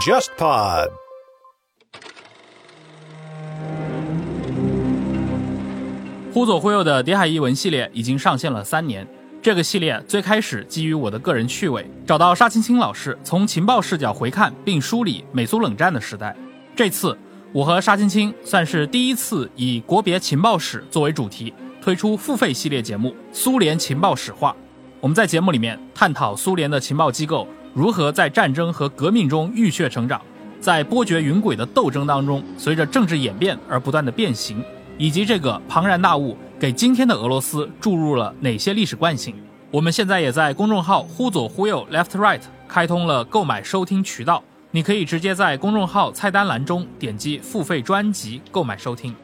JustPod。忽左忽右的谍海译文系列已经上线了三年。这个系列最开始基于我的个人趣味，找到沙青青老师，从情报视角回看并梳理美苏冷战的时代。这次，我和沙青青算是第一次以国别情报史作为主题，推出付费系列节目《苏联情报史话》。我们在节目里面探讨苏联的情报机构如何在战争和革命中浴血成长，在波谲云诡的斗争当中，随着政治演变而不断的变形。以及这个庞然大物给今天的俄罗斯注入了哪些历史惯性？我们现在也在公众号“忽左忽右 （Left Right）” 开通了购买收听渠道，你可以直接在公众号菜单栏中点击付费专辑购买收听。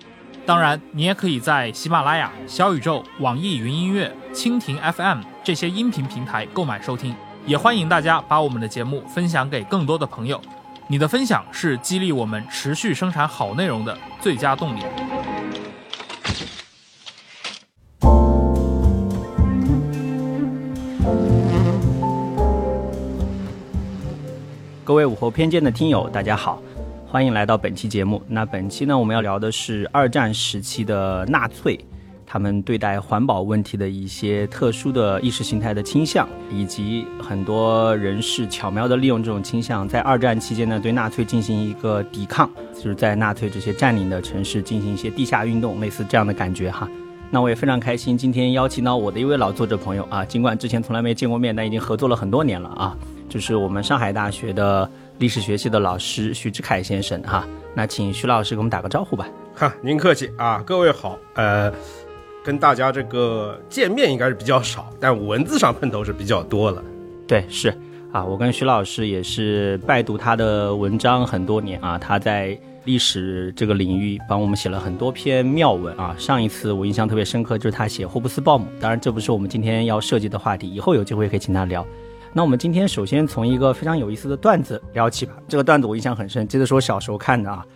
当然，你也可以在喜马拉雅、小宇宙、网易云音乐、蜻蜓 FM 这些音频平台购买收听。也欢迎大家把我们的节目分享给更多的朋友，你的分享是激励我们持续生产好内容的最佳动力。各位午后偏见的听友，大家好，欢迎来到本期节目。那本期呢，我们要聊的是二战时期的纳粹，他们对待环保问题的一些特殊的意识形态的倾向，以及很多人士巧妙的利用这种倾向，在二战期间呢，对纳粹进行一个抵抗，就是在纳粹这些占领的城市进行一些地下运动，类似这样的感觉哈。那我也非常开心，今天邀请到我的一位老作者朋友啊，尽管之前从来没见过面，但已经合作了很多年了啊。就是我们上海大学的历史学系的老师徐志凯先生哈，那请徐老师给我们打个招呼吧。哈，您客气啊，各位好，呃，跟大家这个见面应该是比较少，但文字上碰头是比较多了。对，是啊，我跟徐老师也是拜读他的文章很多年啊，他在历史这个领域帮我们写了很多篇妙文啊。上一次我印象特别深刻，就是他写霍布斯鲍姆，当然这不是我们今天要涉及的话题，以后有机会可以请他聊。那我们今天首先从一个非常有意思的段子聊起吧。这个段子我印象很深，记得是我小时候看的啊。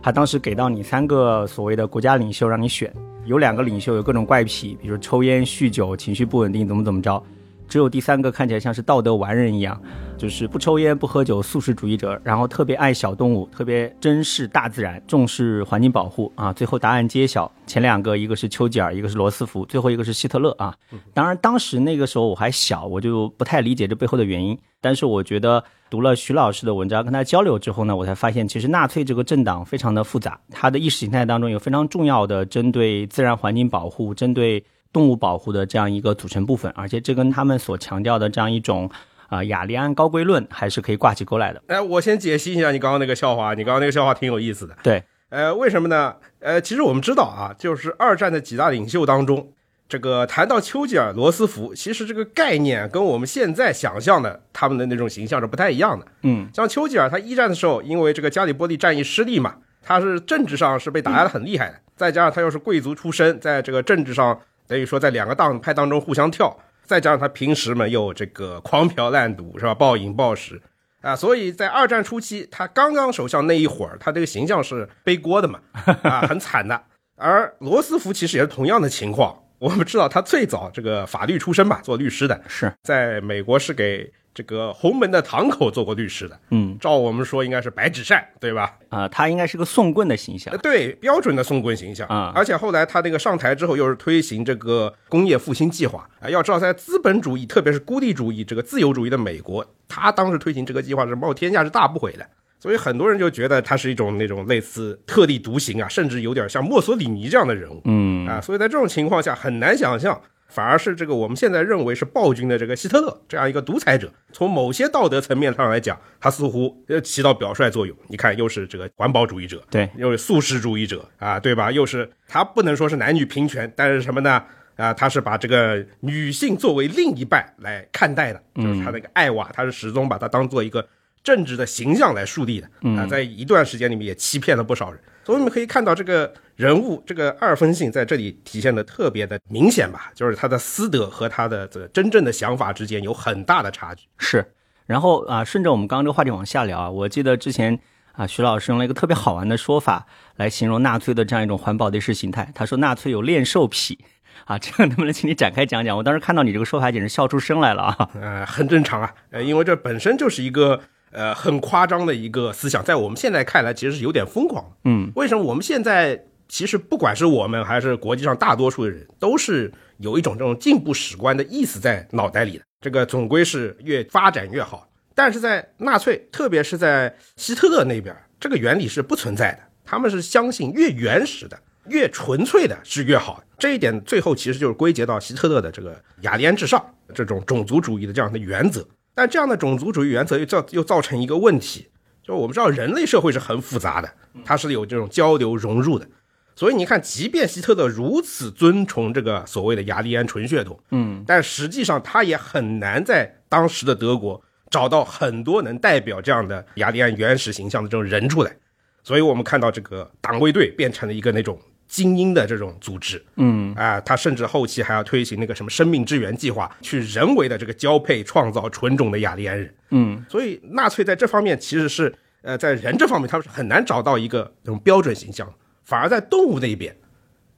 他当时给到你三个所谓的国家领袖让你选，有两个领袖有各种怪癖，比如抽烟、酗酒、情绪不稳定，怎么怎么着。只有第三个看起来像是道德完人一样。就是不抽烟不喝酒，素食主义者，然后特别爱小动物，特别珍视大自然，重视环境保护啊。最后答案揭晓，前两个一个是丘吉尔，一个是罗斯福，最后一个是希特勒啊。当然当时那个时候我还小，我就不太理解这背后的原因。但是我觉得读了徐老师的文章，跟他交流之后呢，我才发现其实纳粹这个政党非常的复杂，它的意识形态当中有非常重要的针对自然环境保护、针对动物保护的这样一个组成部分，而且这跟他们所强调的这样一种。啊，雅利安高贵论还是可以挂起钩来的。哎，我先解析一下你刚刚那个笑话。你刚刚那个笑话挺有意思的。对，呃，为什么呢？呃，其实我们知道啊，就是二战的几大领袖当中，这个谈到丘吉尔、罗斯福，其实这个概念跟我们现在想象的他们的那种形象是不太一样的。嗯，像丘吉尔，他一战的时候，因为这个加里波利战役失利嘛，他是政治上是被打压的很厉害的，再加上他又是贵族出身，在这个政治上等于说在两个党派当中互相跳。再加上他平时嘛又这个狂嫖滥赌是吧，暴饮暴食。啊，所以在二战初期他刚刚首相那一会儿，他这个形象是背锅的嘛啊，很惨的。而罗斯福其实也是同样的情况，我们知道他最早这个法律出身吧，做律师的，是在美国是给。这个洪门的堂口做过律师的，嗯，照我们说应该是白纸扇，对吧？啊，他应该是个送棍的形象，对，标准的送棍形象啊。而且后来他那个上台之后，又是推行这个工业复兴计划啊。要知道，在资本主义，特别是孤立主义、这个自由主义的美国，他当时推行这个计划是冒天下之大不讳的。所以很多人就觉得他是一种那种类似特立独行啊，甚至有点像墨索里尼这样的人物，嗯啊。所以在这种情况下，很难想象。反而是这个我们现在认为是暴君的这个希特勒这样一个独裁者，从某些道德层面上来讲，他似乎呃起到表率作用。你看，又是这个环保主义者，对，又是素食主义者啊，对吧？又是他不能说是男女平权，但是什么呢？啊，他是把这个女性作为另一半来看待的，就是他那个艾娃，他是始终把他当做一个政治的形象来树立的啊，在一段时间里面也欺骗了不少人。所以我们可以看到，这个人物这个二分性在这里体现的特别的明显吧，就是他的私德和他的这个真正的想法之间有很大的差距。是，然后啊，顺着我们刚刚这个话题往下聊啊，我记得之前啊，徐老师用了一个特别好玩的说法来形容纳粹的这样一种环保的意识形态。他说纳粹有恋兽癖啊，这样能不能请你展开讲讲？我当时看到你这个说法，简直笑出声来了啊！呃，很正常啊，呃，因为这本身就是一个。呃很夸张的一个思想，在我们现在看来其实是有点疯狂。嗯，为什么我们现在其实不管是我们还是国际上大多数的人，都是有一种这种进步史观的意思在脑袋里的。这个总归是越发展越好。但是在纳粹，特别是在希特勒那边，这个原理是不存在的。他们是相信越原始的、越纯粹的是越好。这一点最后其实就是归结到希特勒的这个雅利安至上这种种族主义的这样的原则。但这样的种族主义原则又造又造成一个问题，就是我们知道人类社会是很复杂的，它是有这种交流融入的。所以你看，即便希特勒如此尊崇这个所谓的雅利安纯血统，嗯，但实际上他也很难在当时的德国找到很多能代表这样的雅利安原始形象的这种人出来。所以我们看到这个党卫队变成了一个那种精英的这种组织，嗯啊，他甚至后期还要推行那个什么生命之源计划，去人为的这个交配创造纯种的雅利安人。嗯所以纳粹在这方面其实是呃在人这方面他们是很难找到一个这种标准形象，反而在动物那一边，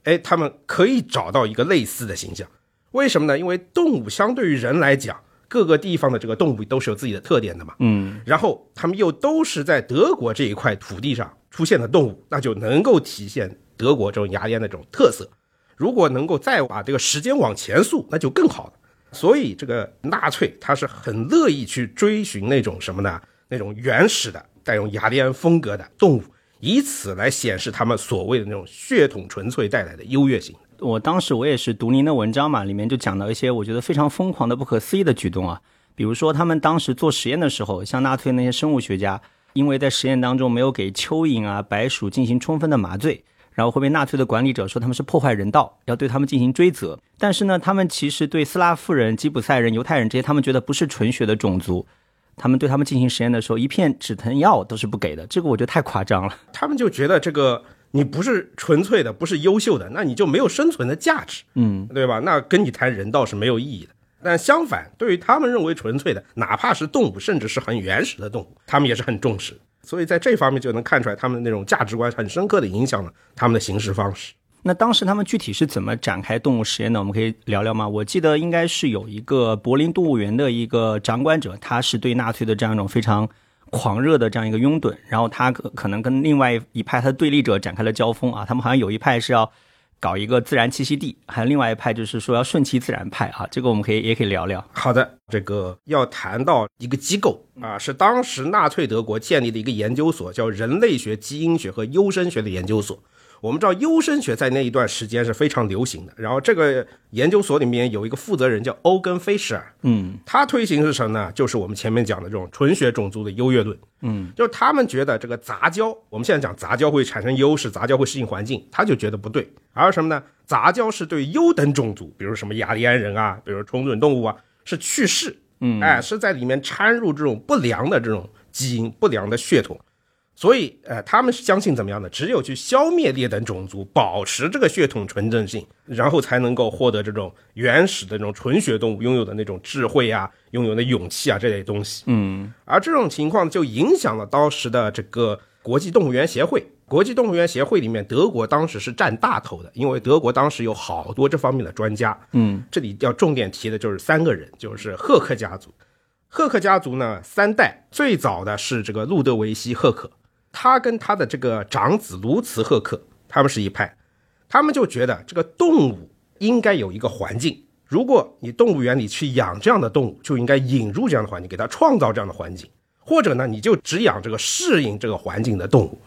哎，他们可以找到一个类似的形象。为什么呢？因为动物相对于人来讲，各个地方的这个动物都是有自己的特点的嘛。嗯然后他们又都是在德国这一块土地上出现的动物，那就能够体现德国这种雅利安的这种特色。如果能够再把这个时间往前溯，那就更好了。所以这个纳粹他是很乐意去追寻那种什么呢？那种原始的带有雅利安风格的动物，以此来显示他们所谓的那种血统纯粹带来的优越性。我当时我也是读您的文章嘛，里面就讲到一些我觉得非常疯狂的、不可思议的举动啊，比如说他们当时做实验的时候，像纳粹那些生物学家，因为在实验当中没有给蚯蚓啊、白鼠进行充分的麻醉，然后会被纳粹的管理者说他们是破坏人道，要对他们进行追责。但是呢，他们其实对斯拉夫人、吉普赛人、犹太人这些，他们觉得不是纯血的种族，他们对他们进行实验的时候，一片止疼药都是不给的，这个我觉得太夸张了。他们就觉得这个你不是纯粹的，不是优秀的，那你就没有生存的价值。嗯对吧？那跟你谈人道是没有意义的。但相反，对于他们认为纯粹的，哪怕是动物，甚至是很原始的动物，他们也是很重视。所以在这方面就能看出来，他们那种价值观很深刻的影响了他们的行事方式。那当时他们具体是怎么展开动物实验的？我们可以聊聊吗？我记得应该是有一个柏林动物园的一个掌管者，他是对纳粹的这样一种非常狂热的这样一个拥趸，然后他可可能跟另外一派他的对立者展开了交锋啊。他们好像有一派是要搞一个自然栖息地，还有另外一派就是说要顺其自然派啊。这个我们可以也可以聊聊。好的，这个要谈到一个机构啊，是当时纳粹德国建立的一个研究所，叫人类学、基因学和优生学的研究所。我们知道优生学在那一段时间是非常流行的，然后这个研究所里面有一个负责人叫欧根·菲舍尔，嗯他推行是什么呢？就是我们前面讲的这种纯血种族的优越论。嗯，就是他们觉得这个杂交，我们现在讲杂交会产生优势，杂交会适应环境，他就觉得不对。而什么呢？杂交是对优等种族，比如什么雅利安人啊，比如纯种动物啊，是去世，嗯哎，是在里面掺入这种不良的这种基因、不良的血统。所以，呃，他们是相信怎么样的？只有去消灭劣等种族，保持这个血统纯正性，然后才能够获得这种原始的这种纯血动物拥有的那种智慧啊，拥有的勇气啊这类东西。嗯而这种情况就影响了当时的这个国际动物园协会。国际动物园协会里面，德国当时是占大头的，因为德国当时有好多这方面的专家。嗯这里要重点提的就是三个人，就是赫克家族。赫克家族呢，三代最早的是这个路德维希·赫克，他跟他的这个长子卢茨·赫克，他们是一派，他们就觉得这个动物应该有一个环境，如果你动物园里去养这样的动物，就应该引入这样的环境，给它创造这样的环境，或者呢，你就只养这个适应这个环境的动物，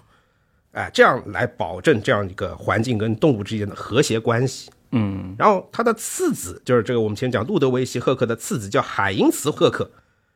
哎，这样来保证这样一个环境跟动物之间的和谐关系。嗯。然后他的次子就是这个我们前讲路德维希·赫克的次子叫海因茨·赫克，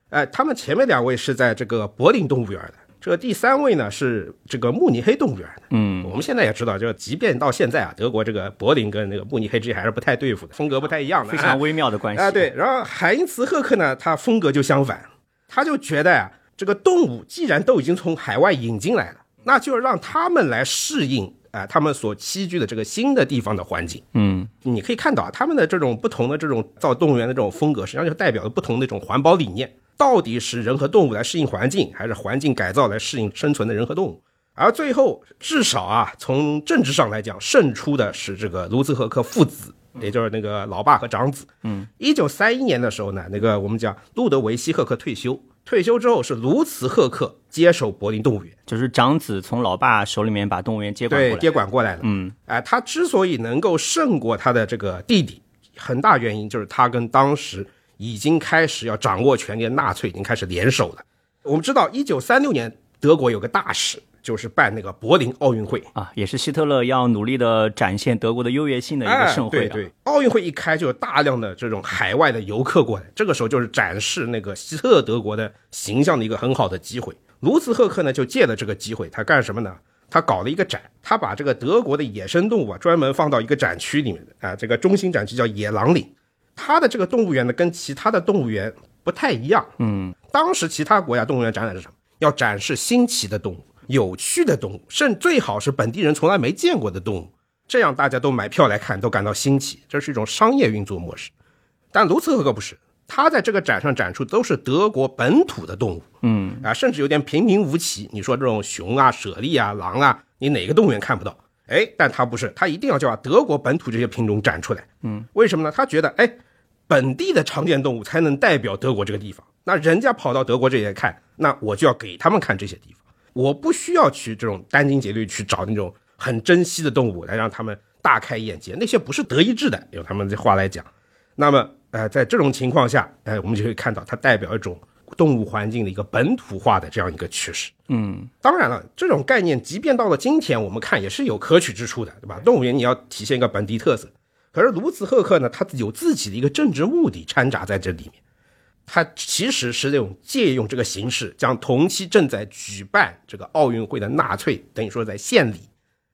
哎，他们前面两位是在这个柏林动物园的，这第三位呢是这个慕尼黑动物园的。嗯我们现在也知道，就即便到现在啊，德国这个柏林跟那个慕尼黑之间还是不太对付的，风格不太一样的，非常微妙的关系啊，对。然后海因茨·赫克呢，他风格就相反，他就觉得啊、这个动物既然都已经从海外引进来了，那就让他们来适应啊、他们所栖居的这个新的地方的环境。嗯你可以看到啊，他们的这种不同的这种造动物园的这种风格，实际上就代表了不同的一种环保理念。到底是人和动物来适应环境，还是环境改造来适应生存的人和动物？而最后，至少啊，从政治上来讲，胜出的是这个卢兹赫克父子也就是那个老爸和长子。嗯，一九三一年的时候呢，那个我们讲路德维希·赫克退休，退休之后是卢茨·赫克接手柏林动物园，就是长子从老爸手里面把动物园接管过来。对接管过来的。嗯哎、他之所以能够胜过他的这个弟弟，很大原因就是他跟当时已经开始要掌握权力的纳粹已经开始联手了。我们知道，一九三六年德国有个大事，就是办那个柏林奥运会。啊，也是希特勒要努力的展现德国的优越性的一个盛会、啊哎。对对，奥运会一开就有大量的这种海外的游客过来，这个时候就是展示那个希特勒德国的形象的一个很好的机会。卢茨赫克呢就借了这个机会，他干什么呢？他搞了一个展，他把这个德国的野生动物啊专门放到一个展区里面的啊，这个中心展区叫野狼岭。他的这个动物园呢跟其他的动物园不太一样。嗯，当时其他国家动物园展览是什么？要展示新奇的动物、有趣的动物，甚最好是本地人从来没见过的动物，这样大家都买票来看，都感到新奇。这是一种商业运作模式。但卢茨赫可不是，他在这个展上展出都是德国本土的动物，嗯啊，甚至有点平平无奇。你说这种熊啊、猞猁啊、狼啊，你哪个动物园看不到？哎，但他不是，他一定要叫德国本土这些品种展出来。嗯，为什么呢？他觉得，哎，本地的常见动物才能代表德国这个地方。那人家跑到德国这些看，那我就要给他们看这些地方。我不需要去这种殚精竭虑去找那种很珍稀的动物来让他们大开眼界，那些不是德意志的，用他们的话来讲。那么，呃，在这种情况下，哎、我们就会看到它代表一种动物环境的一个本土化的这样一个趋势。嗯当然了，这种概念即便到了今天，我们看也是有可取之处的，对吧？动物园你要体现一个本地特色，可是卢茨赫克呢，他有自己的一个政治目的掺杂在这里面。他其实是那种借用这个形式，将同期正在举办这个奥运会的纳粹，等于说在献礼。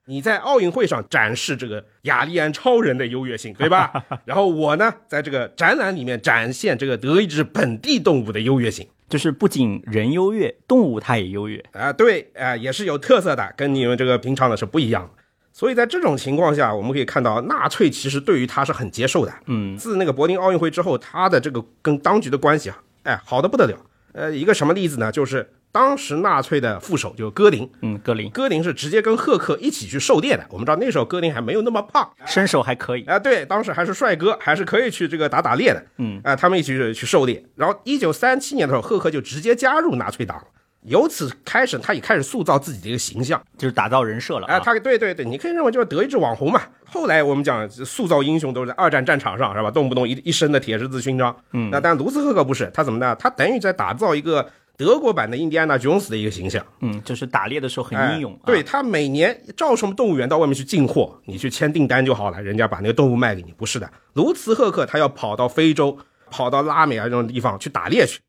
你在奥运会上展示这个雅利安超人的优越性，对吧？然后我呢，在这个展览里面展现这个德意志本地动物的优越性。就是不仅人优越，动物它也优越。啊，对，啊、也是有特色的，跟你们这个平常的是不一样的。所以在这种情况下，我们可以看到，纳粹其实对于他是很接受的。嗯，自那个柏林奥运会之后，他的这个跟当局的关系啊，哎，好的不得了。呃，一个什么例子呢？就是当时纳粹的副手就戈林，嗯，戈林戈林是直接跟赫克一起去狩猎的。我们知道那时候戈林还没有那么胖，身手还可以。啊，对，当时还是帅哥，还是可以去这个打打猎的。嗯，啊，他们一起去去狩猎。然后一九三七年的时候，赫克就直接加入纳粹党了。由此开始，他也开始塑造自己的一个形象。就是打造人设了哎、啊。他对对对，你可以认为就是德意志网红嘛。后来我们讲塑造英雄都是在二战战场上，是吧？动不动一一身的铁十字勋章。嗯，那但卢斯赫克不是，他怎么呢？他等于在打造一个德国版的印第安纳琼斯的一个形象。嗯，就是打猎的时候很英勇。对他每年照什么动物园到外面去进货，你去签订单就好了，人家把那个动物卖给你。不是的，卢茨赫克他要跑到非洲、跑到拉美啊这种地方去打猎去，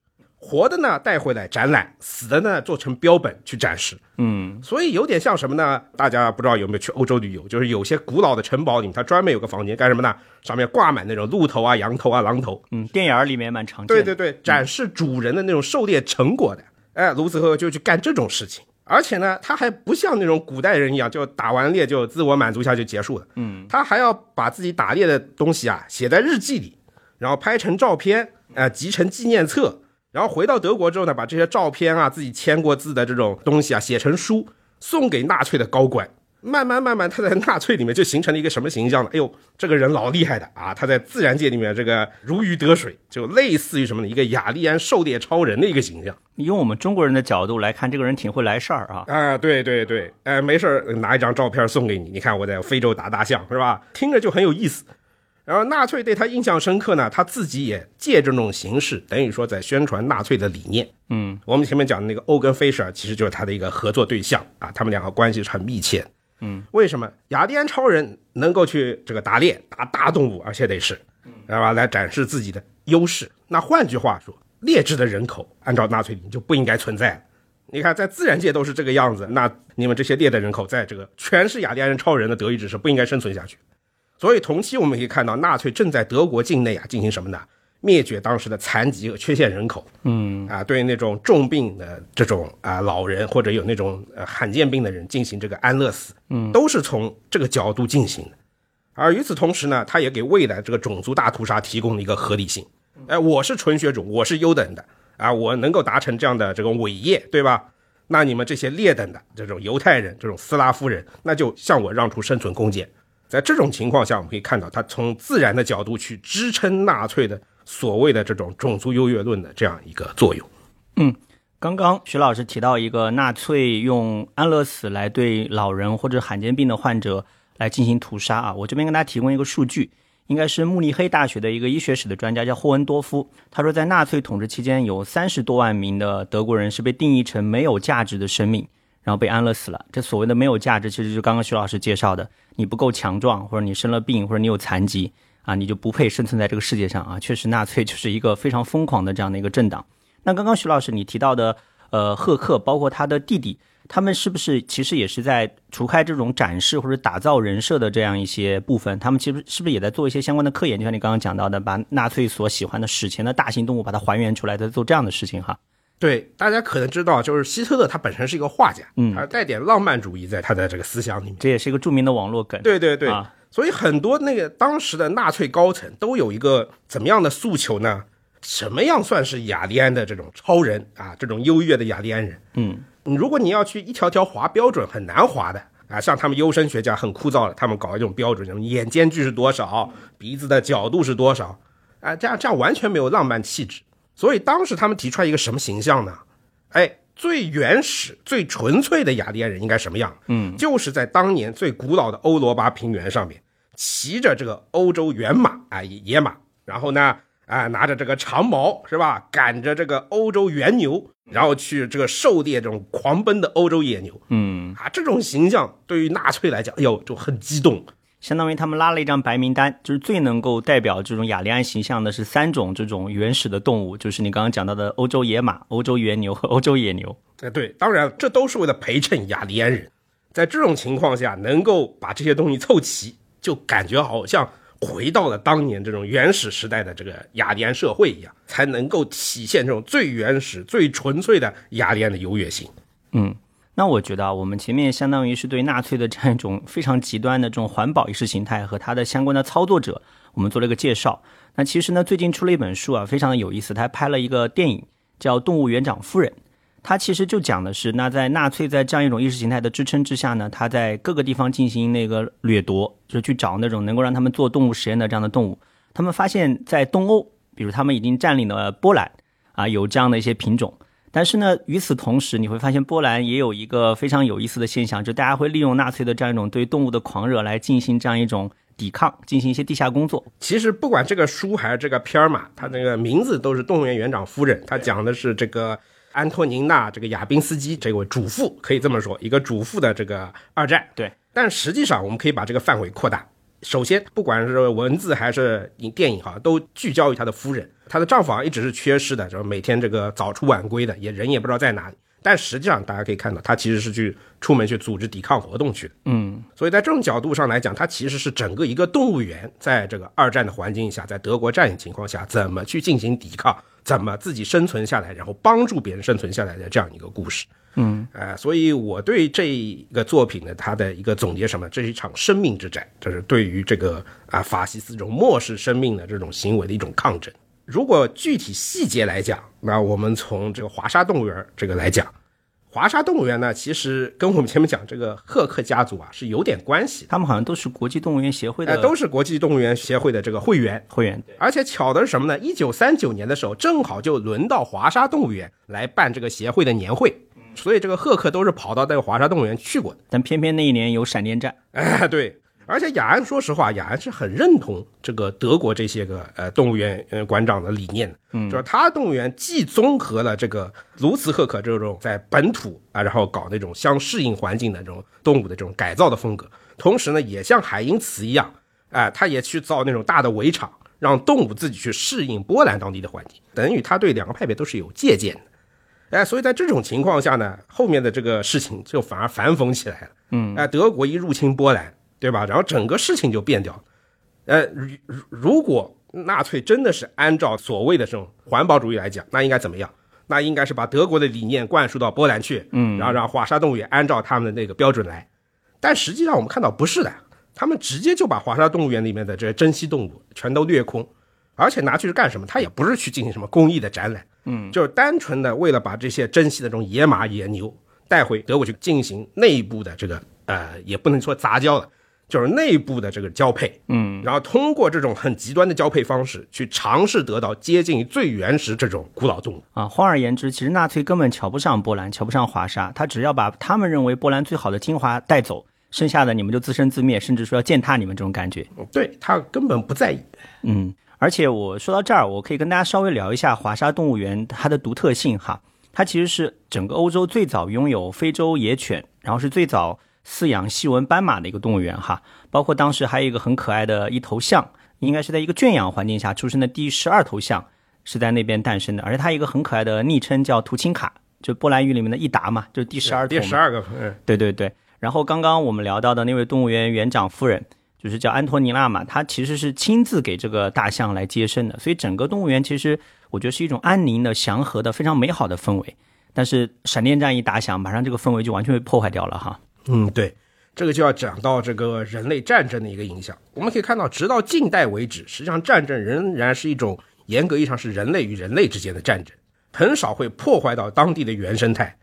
活的呢带回来展览，死的呢做成标本去展示。嗯所以有点像什么呢？大家不知道有没有去欧洲旅游？就是有些古老的城堡里面，它专门有个房间干什么呢？上面挂满那种鹿头啊、羊头啊、狼头，嗯，电影里面蛮常见的。对对对，展示主人的那种狩猎成果的。哎，卢子赫就去干这种事情，而且呢，他还不像那种古代人一样，就打完猎就自我满足一下就结束了。嗯，他还要把自己打猎的东西啊写在日记里，然后拍成照片，呃，集成纪念册，然后回到德国之后呢，把这些照片啊、自己签过字的这种东西啊写成书，送给纳粹的高官。慢慢慢慢，他在纳粹里面就形成了一个什么形象呢？哎呦，这个人老厉害的啊！他在自然界里面这个如鱼得水，就类似于什么呢？一个雅利安狩猎超人的一个形象你用我们中国人的角度来看，这个人挺会来事儿啊。啊！对对对，哎，没事儿拿一张照片送给你，你看我在非洲打大象是吧？听着就很有意思。然后纳粹对他印象深刻呢，他自己也借这种形式，等于说在宣传纳粹的理念。嗯我们前面讲的那个欧根·菲舍尔，其实就是他的一个合作对象啊，他们两个关系是很密切。嗯，为什么雅利安超人能够去这个打猎打大动物，而且得是，知道吧？来展示自己的优势。那换句话说，劣质的人口按照纳粹理念就不应该存在了。你看，在自然界都是这个样子，那你们这些劣的人口，在这个全是雅利安人超人的德意志是不应该生存下去。所以同期我们可以看到，纳粹正在德国境内啊进行什么呢？灭绝当时的残疾和缺陷人口。嗯啊，对那种重病的这种啊老人或者有那种呃罕见病的人进行这个安乐死，嗯，都是从这个角度进行的。而与此同时呢，他也给未来这个种族大屠杀提供了一个合理性。哎，我是纯血种，我是优等的啊，我能够达成这样的这种伟业，对吧？那你们这些劣等的这种犹太人、这种斯拉夫人，那就向我让出生存空间。在这种情况下，我们可以看到，他从自然的角度去支撑纳粹的所谓的这种种族优越论的这样一个作用。嗯，刚刚徐老师提到一个纳粹用安乐死来对老人或者罕见病的患者来进行屠杀啊，我这边跟大家提供一个数据，应该是慕尼黑大学的一个医学史的专家叫霍恩多夫，他说在纳粹统治期间，有三十多万名的德国人是被定义成没有价值的生命。然后被安乐死了。这所谓的没有价值，其实就刚刚徐老师介绍的，你不够强壮，或者你生了病，或者你有残疾啊，你就不配生存在这个世界上啊。确实，纳粹就是一个非常疯狂的这样的一个政党。那刚刚徐老师你提到的，呃，赫克包括他的弟弟，他们是不是其实也是在除开这种展示或者打造人设的这样一些部分，他们其实是不是也在做一些相关的科研？就像你刚刚讲到的，把纳粹所喜欢的史前的大型动物把它还原出来，在做这样的事情哈。对，大家可能知道，就是希特勒他本身是一个画家，嗯他带点浪漫主义在他的这个思想里面。这也是一个著名的网络梗。对对对，啊所以很多那个当时的纳粹高层都有一个怎么样的诉求呢？什么样算是雅利安的这种超人啊？这种优越的雅利安人？嗯，如果你要去一条条划标准，很难划的啊。像他们优生学家很枯燥的，他们搞一种标准，什么眼间距是多少，鼻子的角度是多少，啊，这样这样完全没有浪漫气质。所以当时他们提出来一个什么形象呢？哎，最原始、最纯粹的雅利安人应该什么样？嗯，就是在当年最古老的欧罗巴平原上面，骑着这个欧洲原马啊野马，然后呢啊拿着这个长矛是吧，赶着这个欧洲原牛，然后去这个狩猎这种狂奔的欧洲野牛嗯，啊，这种形象对于纳粹来讲，哎呦就很激动。相当于他们拉了一张白名单，就是最能够代表这种雅利安形象的是三种这种原始的动物，就是你刚刚讲到的欧洲野马、欧洲原牛和欧洲野牛。哎，对，当然这都是为了陪衬雅利安人。在这种情况下，能够把这些东西凑齐，就感觉好像回到了当年这种原始时代的这个雅利安社会一样，才能够体现这种最原始、最纯粹的雅利安的优越性。嗯，那我觉得啊，我们前面相当于是对纳粹的这样一种非常极端的这种环保意识形态和它的相关的操作者，我们做了一个介绍。那其实呢，最近出了一本书啊，非常的有意思，他拍了一个电影叫《动物园长夫人》。它其实就讲的是，那在纳粹在这样一种意识形态的支撑之下呢，他在各个地方进行那个掠夺，就是去找那种能够让他们做动物实验的这样的动物。他们发现，在东欧，比如他们已经占领了波兰，啊，有这样的一些品种。但是呢，与此同时，你会发现波兰也有一个非常有意思的现象，就大家会利用纳粹的这样一种对动物的狂热来进行这样一种抵抗，进行一些地下工作。其实不管这个书还是这个片儿嘛，它那个名字都是动物园园长夫人，它讲的是这个安托宁娜这个亚宾斯基这位主妇，可以这么说，一个主妇的这个二战。对，但实际上我们可以把这个范围扩大。首先，不管是文字还是影电影哈，都聚焦于她的夫人，她的丈夫啊一直是缺失的，就是每天这个早出晚归的，也人也不知道在哪里。但实际上，大家可以看到，他其实是去出门去组织抵抗活动去的。嗯，所以在这种角度上来讲，它其实是整个一个动物园在这个二战的环境下，在德国占领情况下，怎么去进行抵抗，怎么自己生存下来，然后帮助别人生存下来的这样一个故事。嗯，呃，所以我对这个作品呢，它的一个总结什么？这是一场生命之战，这是对于这个啊法西斯这种漠视生命的这种行为的一种抗争。如果具体细节来讲，那我们从这个华沙动物园这个来讲，华沙动物园呢，其实跟我们前面讲这个赫克家族啊是有点关系，他们好像都是国际动物园协会呃，的都是国际动物园协会的这个会员。会员。而且巧的是什么呢？一九三九年的时候，正好就轮到华沙动物园来办这个协会的年会，所以这个赫克都是跑到那个华沙动物园去过的。但偏偏那一年有闪电战。哎，对，而且雅安说实话，雅安是很认同这个德国这些个呃动物园呃馆长的理念的，嗯，就是他动物园既综合了这个卢茨赫克这种在本土啊，然后搞那种相适应环境的这种动物的这种改造的风格，同时呢，也像海因茨一样，哎、他也去造那种大的围场，让动物自己去适应波兰当地的环境，等于他对两个派别都是有借鉴的。哎，所以在这种情况下呢，后面的这个事情就反而反讽起来了。嗯，哎，德国一入侵波兰，对吧？然后整个事情就变掉了。呃，如如如果纳粹真的是按照所谓的这种环保主义来讲，那应该怎么样？那应该是把德国的理念灌输到波兰去，嗯，然后让华沙动物园按照他们的那个标准来。但实际上我们看到不是的，他们直接就把华沙动物园里面的这些珍稀动物全都掠空，而且拿去是干什么？他也不是去进行什么公益的展览，嗯，就是单纯的为了把这些珍稀的这种野马、野牛带回德国去进行内部的这个呃，也不能说杂交了，就是内部的这个交配，嗯，然后通过这种很极端的交配方式，去尝试得到接近于最原始这种古老动物。啊，换而言之，其实纳粹根本瞧不上波兰，瞧不上华沙，他只要把他们认为波兰最好的精华带走，剩下的你们就自生自灭，甚至说要践踏你们这种感觉。对他根本不在意。嗯，而且我说到这儿，我可以跟大家稍微聊一下华沙动物园它的独特性哈。它其实是整个欧洲最早拥有非洲野犬，然后是最早饲养细纹斑马的一个动物园哈。包括当时还有一个很可爱的一头象，应该是在一个圈养环境下出生的第十二头象，是在那边诞生的。而且它一个很可爱的昵称叫图钦卡，就波兰语里面的一达嘛，就是第十二。第十二个，嗯，对对对。然后刚刚我们聊到的那位动物园园长夫人，就是叫安托尼娜嘛，她其实是亲自给这个大象来接生的，所以整个动物园其实我觉得是一种安宁的、祥和的、非常美好的氛围。但是闪电战一打响，马上这个氛围就完全被破坏掉了哈。嗯，对，这个就要讲到这个人类战争的一个影响。我们可以看到，直到近代为止，实际上战争仍然是一种严格意义上是人类与人类之间的战争，很少会破坏到当地的原生态。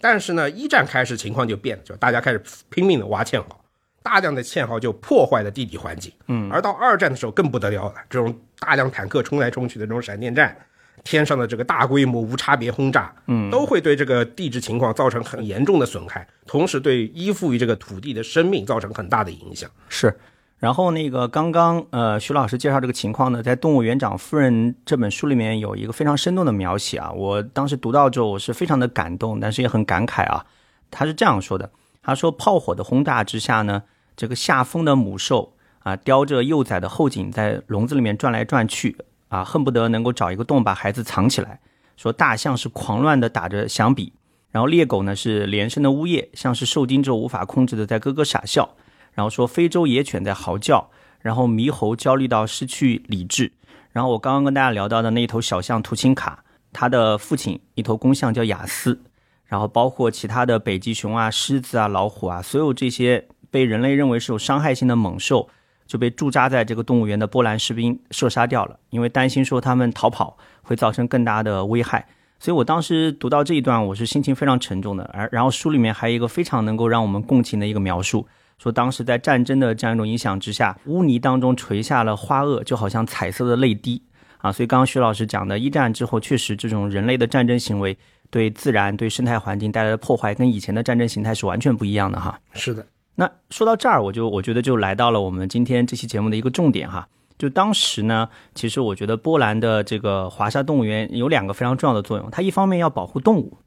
但是呢，一战开始情况就变了，就大家开始拼命的挖堑壕，大量的堑壕就破坏了地理环境。嗯，而到二战的时候更不得了了，这种大量坦克冲来冲去的这种闪电战，天上的这个大规模无差别轰炸，嗯，都会对这个地质情况造成很严重的损害，同时对依附于这个土地的生命造成很大的影响。是。然后那个刚刚呃徐老师介绍这个情况呢，在《动物园长夫人》这本书里面有一个非常生动的描写啊，我当时读到之后我是非常的感动，但是也很感慨啊。他是这样说的：他说炮火的轰炸之下呢，这个下风的母兽啊，叼着幼崽的后颈在笼子里面转来转去啊，恨不得能够找一个洞把孩子藏起来。说大象是狂乱的打着响笔，然后猎狗呢是连声的呜咽，像是受惊之后无法控制的在咯咯傻笑。然后说非洲野犬在嚎叫，然后猕猴焦虑到失去理智。然后我刚刚跟大家聊到的那一头小象图钦卡，它的父亲一头公象叫雅思，然后包括其他的北极熊啊、狮子啊、老虎啊，所有这些被人类认为是有伤害性的猛兽，就被驻扎在这个动物园的波兰士兵射杀掉了，因为担心说他们逃跑会造成更大的危害。所以我当时读到这一段，我是心情非常沉重的。而然后书里面还有一个非常能够让我们共情的一个描述。说当时在战争的这样一种影响之下，污泥当中垂下了花萼，就好像彩色的泪滴啊！所以刚刚徐老师讲的，一战之后确实这种人类的战争行为对自然、对生态环境带来的破坏，跟以前的战争形态是完全不一样的哈。是的，那说到这儿，我就我觉得就来到了我们今天这期节目的一个重点哈。就当时呢，其实我觉得波兰的这个华沙动物园有两个非常重要的作用，它一方面要保护动物，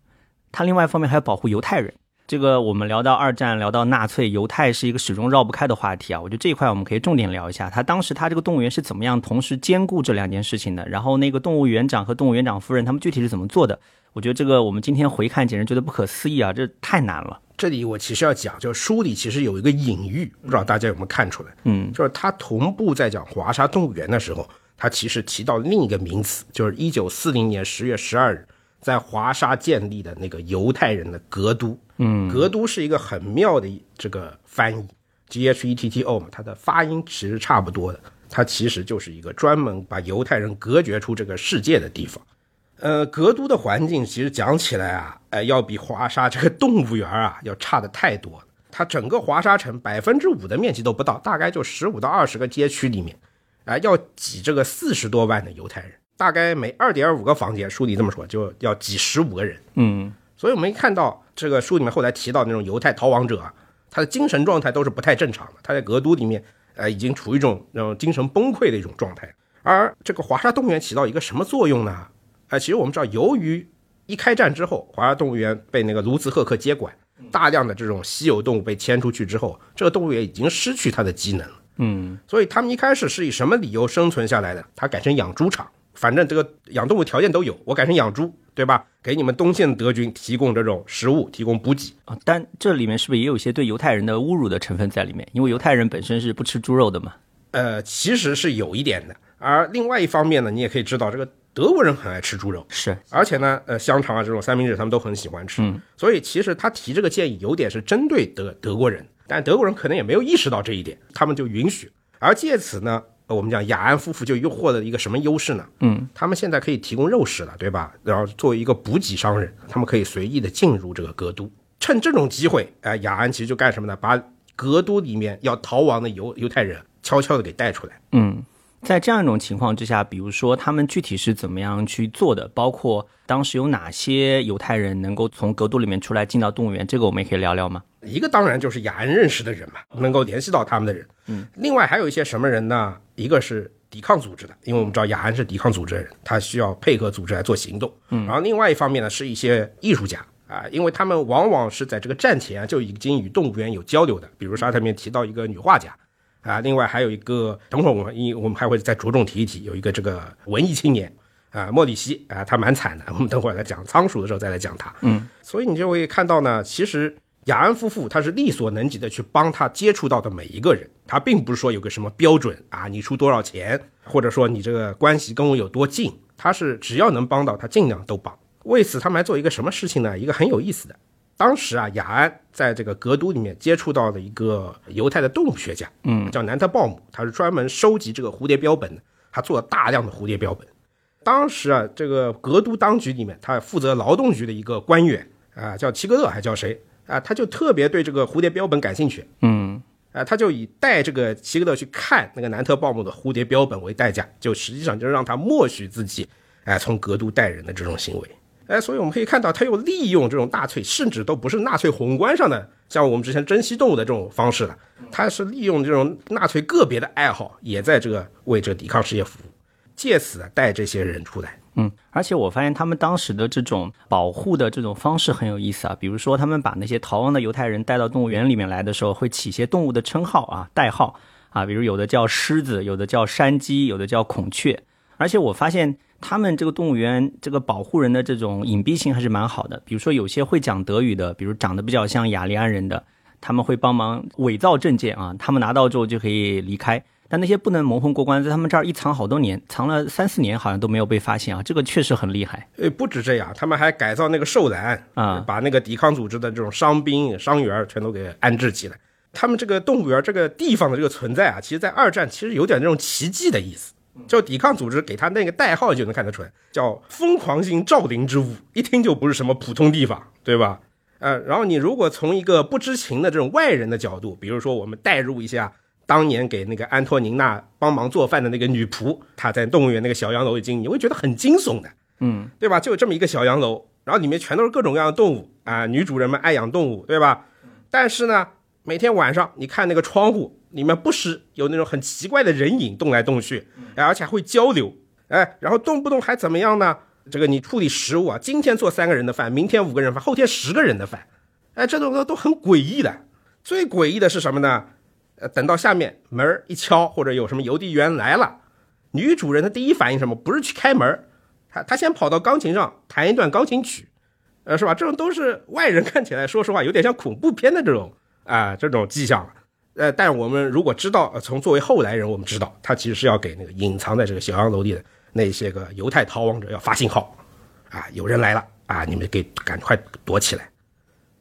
它另外一方面还要保护犹太人。这个我们聊到二战，聊到纳粹，犹太是一个始终绕不开的话题啊。我觉得这一块我们可以重点聊一下，他当时他这个动物园是怎么样同时兼顾这两件事情的。然后那个动物园长和动物园长夫人他们具体是怎么做的？我觉得这个我们今天回看简直觉得不可思议啊，这太难了。这里我其实要讲，就书里其实有一个隐喻，不知道大家有没有看出来？嗯，就是他同步在讲华沙动物园的时候，他其实提到另一个名词，就是一九四零年十月十二日。在华沙建立的那个犹太人的格都，嗯，格都是一个很妙的这个翻译，G H E T T O 嘛，它的发音其实差不多的，它其实就是一个专门把犹太人隔绝出这个世界的地方。呃，格都的环境其实讲起来啊，呃，要比华沙这个动物园啊 要差的太多了。它整个华沙城百分之五的面积都不到，大概就十五到二十个街区里面，啊，要挤这个四十多万的犹太人。大概每二点五个房间，书里这么说，就要挤十五个人。嗯，所以我们一看到这个书里面后来提到那种犹太逃亡者啊，他的精神状态都是不太正常的。他在格都里面，呃，已经处于一种那种精神崩溃的一种状态。而这个华沙动物园起到一个什么作用呢？呃，其实我们知道，由于一开战之后，华沙动物园被那个卢茨赫克接管，大量的这种稀有动物被迁出去之后，这个动物园已经失去它的机能了。嗯，所以他们一开始是以什么理由生存下来的？他改成养猪场。反正这个养动物条件都有，我改成养猪，对吧？给你们东线德军提供这种食物，提供补给啊。但这里面是不是也有一些对犹太人的侮辱的成分在里面？因为犹太人本身是不吃猪肉的嘛。呃，其实是有一点的。而另外一方面呢，你也可以知道，这个德国人很爱吃猪肉，是。而且呢，呃，香肠啊这种三明治他们都很喜欢吃。嗯。所以其实他提这个建议有点是针对德德国人，但德国人可能也没有意识到这一点，他们就允许。而借此呢。我们讲雅安夫妇就又获得了一个什么优势呢？嗯，他们现在可以提供肉食了，对吧？然后作为一个补给商人，他们可以随意的进入这个格都。趁这种机会，哎，雅安其实就干什么呢？把格都里面要逃亡的犹犹太人悄悄的给带出来。嗯，在这样一种情况之下，比如说他们具体是怎么样去做的，包括当时有哪些犹太人能够从格都里面出来进到动物园，这个我们也可以聊聊吗？一个当然就是雅恩认识的人嘛，能够联系到他们的人。嗯，另外还有一些什么人呢？一个是抵抗组织的，因为我们知道雅恩是抵抗组织的人，他需要配合组织来做行动。嗯，然后另外一方面呢，是一些艺术家啊，因为他们往往是在这个战前就已经与动物园有交流的，比如沙特里面提到一个女画家啊，另外还有一个，等会儿我们因我们还会再着重提一提，有一个这个文艺青年啊，莫里西啊，他蛮惨的，我们等会儿来讲仓鼠的时候再来讲他。嗯，所以你就会看到呢，其实。雅安夫妇他是力所能及的去帮他接触到的每一个人，他并不是说有个什么标准啊，你出多少钱，或者说你这个关系跟我有多近，他是只要能帮到他尽量都帮。为此他们还做一个什么事情呢？一个很有意思的，当时啊，雅安在这个格都里面接触到了一个犹太的动物学家，嗯，叫南特鲍姆，他是专门收集这个蝴蝶标本的，他做了大量的蝴蝶标本。当时啊，这个格都当局里面，他负责劳动局的一个官员啊，叫齐格勒，还叫谁？啊，他就特别对这个蝴蝶标本感兴趣，嗯，啊，他就以带这个齐格勒去看那个南特鲍姆的蝴蝶标本为代价，就实际上就是让他默许自己，哎，从格都带人的这种行为，哎，所以我们可以看到，他又利用这种纳粹，甚至都不是纳粹宏观上的，像我们之前珍稀动物的这种方式了，他是利用这种纳粹个别的爱好，也在这个为这抵抗事业服务，借此带这些人出来。嗯，而且我发现他们当时的这种保护的这种方式很有意思啊。比如说，他们把那些逃亡的犹太人带到动物园里面来的时候，会起些动物的称号啊、代号啊，比如有的叫狮子，有的叫山鸡，有的叫孔雀。而且我发现他们这个动物园这个保护人的这种隐蔽性还是蛮好的。比如说，有些会讲德语的，比如长得比较像雅利安人的，他们会帮忙伪造证件啊，他们拿到之后就可以离开。但那些不能蒙混过关，在他们这儿一藏好多年，藏了三四年，好像都没有被发现啊！这个确实很厉害。呃，不止这样，他们还改造那个兽栏啊，把那个抵抗组织的这种伤兵、伤员全都给安置起来。他们这个动物园这个地方的这个存在啊，其实在二战其实有点那种奇迹的意思。就抵抗组织给他那个代号就能看得出来，叫“疯狂型赵林之物”，一听就不是什么普通地方，对吧？呃，然后你如果从一个不知情的这种外人的角度，比如说我们代入一下。当年给那个安托宁娜帮忙做饭的那个女仆，她在动物园那个小洋楼已经，你会觉得很惊悚的，嗯，对吧？就有这么一个小洋楼，然后里面全都是各种各样的动物啊，女主人们爱养动物，对吧？但是呢，每天晚上你看那个窗户里面不时有那种很奇怪的人影动来动去，哎，而且还会交流，哎，然后动不动还怎么样呢？这个你处理食物啊，今天做三个人的饭，明天五个人饭，后天十个人的饭，哎，这种都都很诡异的。最诡异的是什么呢？呃，等到下面门一敲，或者有什么邮递员来了，女主人的第一反应什么？不是去开门，她她先跑到钢琴上弹一段钢琴曲，呃，是吧？这种都是外人看起来，说实话有点像恐怖片的这种啊这种迹象。呃，但我们如果知道，从作为后来人，我们知道他其实是要给那个隐藏在这个小洋楼里的那些个犹太逃亡者要发信号，啊，有人来了啊，你们给赶快躲起来，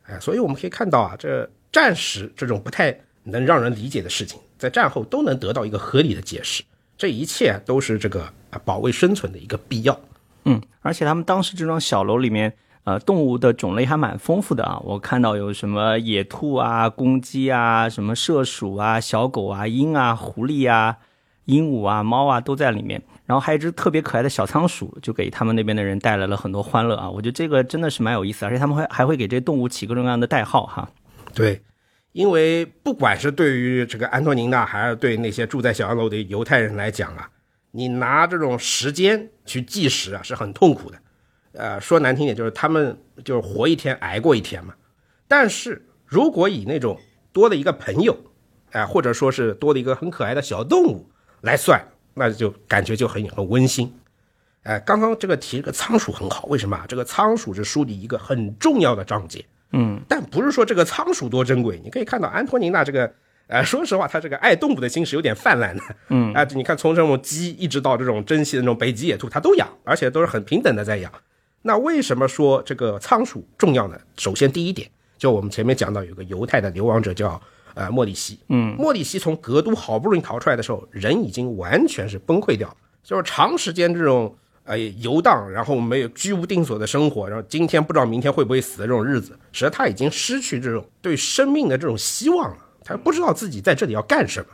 哎，所以我们可以看到啊，这战时这种不太。能让人理解的事情，在战后都能得到一个合理的解释。这一切都是这个保卫生存的一个必要。嗯，而且他们当时这幢小楼里面，呃，动物的种类还蛮丰富的啊。我看到有什么野兔啊、公鸡啊、什么麝鼠啊、小狗啊、鹰啊、狐狸啊、鹦鹉啊、猫啊都在里面。然后还有一只特别可爱的小仓鼠，就给他们那边的人带来了很多欢乐啊。我觉得这个真的是蛮有意思，而且他们会还会给这些动物起各种各样的代号哈。对。因为不管是对于这个安托宁娜，还是对那些住在小洋楼的犹太人来讲啊，你拿这种时间去计时啊，是很痛苦的。呃，说难听点，就是他们就是活一天挨过一天嘛。但是如果以那种多了一个朋友，哎，或者说是多了一个很可爱的小动物来算，那就感觉就很很温馨。哎，刚刚这个提这个仓鼠很好，为什么？这个仓鼠是书里一个很重要的章节。嗯，但不是说这个仓鼠多珍贵，你可以看到安托尼娜这个，呃，说实话，他这个爱动物的心是有点泛滥的。嗯，啊，你看从这种鸡一直到这种珍稀的那种北极野兔，他都养，而且都是很平等的在养。那为什么说这个仓鼠重要呢？首先第一点，就我们前面讲到有个犹太的流亡者叫呃莫里西，嗯，莫里西从格都好不容易逃出来的时候，人已经完全是崩溃掉了，就是长时间这种。呃，游荡，然后没有居无定所的生活，然后今天不知道明天会不会死的这种日子，使得他已经失去这种对生命的这种希望了。他不知道自己在这里要干什么。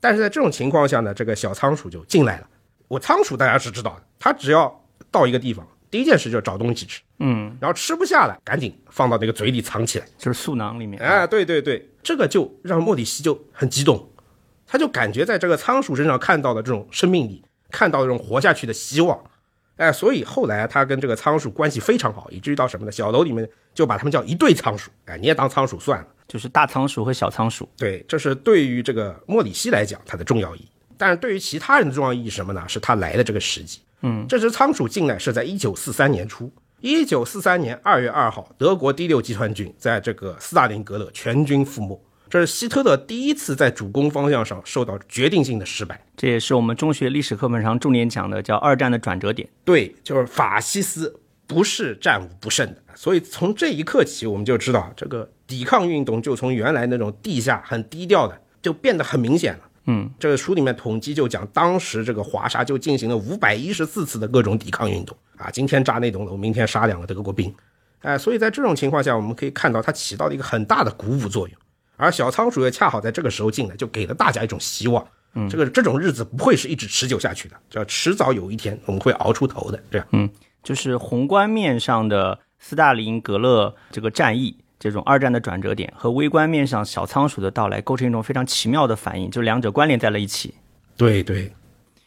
但是在这种情况下呢，这个小仓鼠就进来了。我仓鼠大家是知道的，它只要到一个地方，第一件事就是找东西吃，嗯，然后吃不下了，赶紧放到那个嘴里藏起来。就是素囊里面。哎，对对对，这个就让莫里西就很激动，他就感觉在这个仓鼠身上看到了这种生命力，看到这种活下去的希望。哎，所以后来他跟这个仓鼠关系非常好，以至于到什么呢？小楼里面就把他们叫一对仓鼠。哎，你也当仓鼠算了。就是大仓鼠和小仓鼠。对，这是对于这个莫里西来讲它的重要意义。但是对于其他人的重要意义是什么呢？是他来的这个时机。嗯，这只仓鼠进来是在一九四三年初。一九四三年二月二号，德国第六集团军在这个斯大林格勒全军覆没。这是希特勒第一次在主攻方向上受到决定性的失败。这也是我们中学历史课本上重点讲的，叫二战的转折点。对，就是法西斯不是战无不胜的。所以从这一刻起，我们就知道这个抵抗运动就从原来那种地下很低调的，就变得很明显了。嗯，这个书里面统计就讲，当时这个华沙就进行了五百一十四次的各种抵抗运动啊，今天炸那栋楼，明天杀两个德国兵，哎，所以在这种情况下，我们可以看到它起到了一个很大的鼓舞作用。而小仓鼠也恰好在这个时候进来，就给了大家一种希望。嗯，这个这种日子不会是一直持久下去的，叫迟早有一天我们会熬出头的。这样，嗯，就是宏观面上的斯大林格勒这个战役，这种二战的转折点，和微观面上小仓鼠的到来，构成一种非常奇妙的反应，就两者关联在了一起。对对，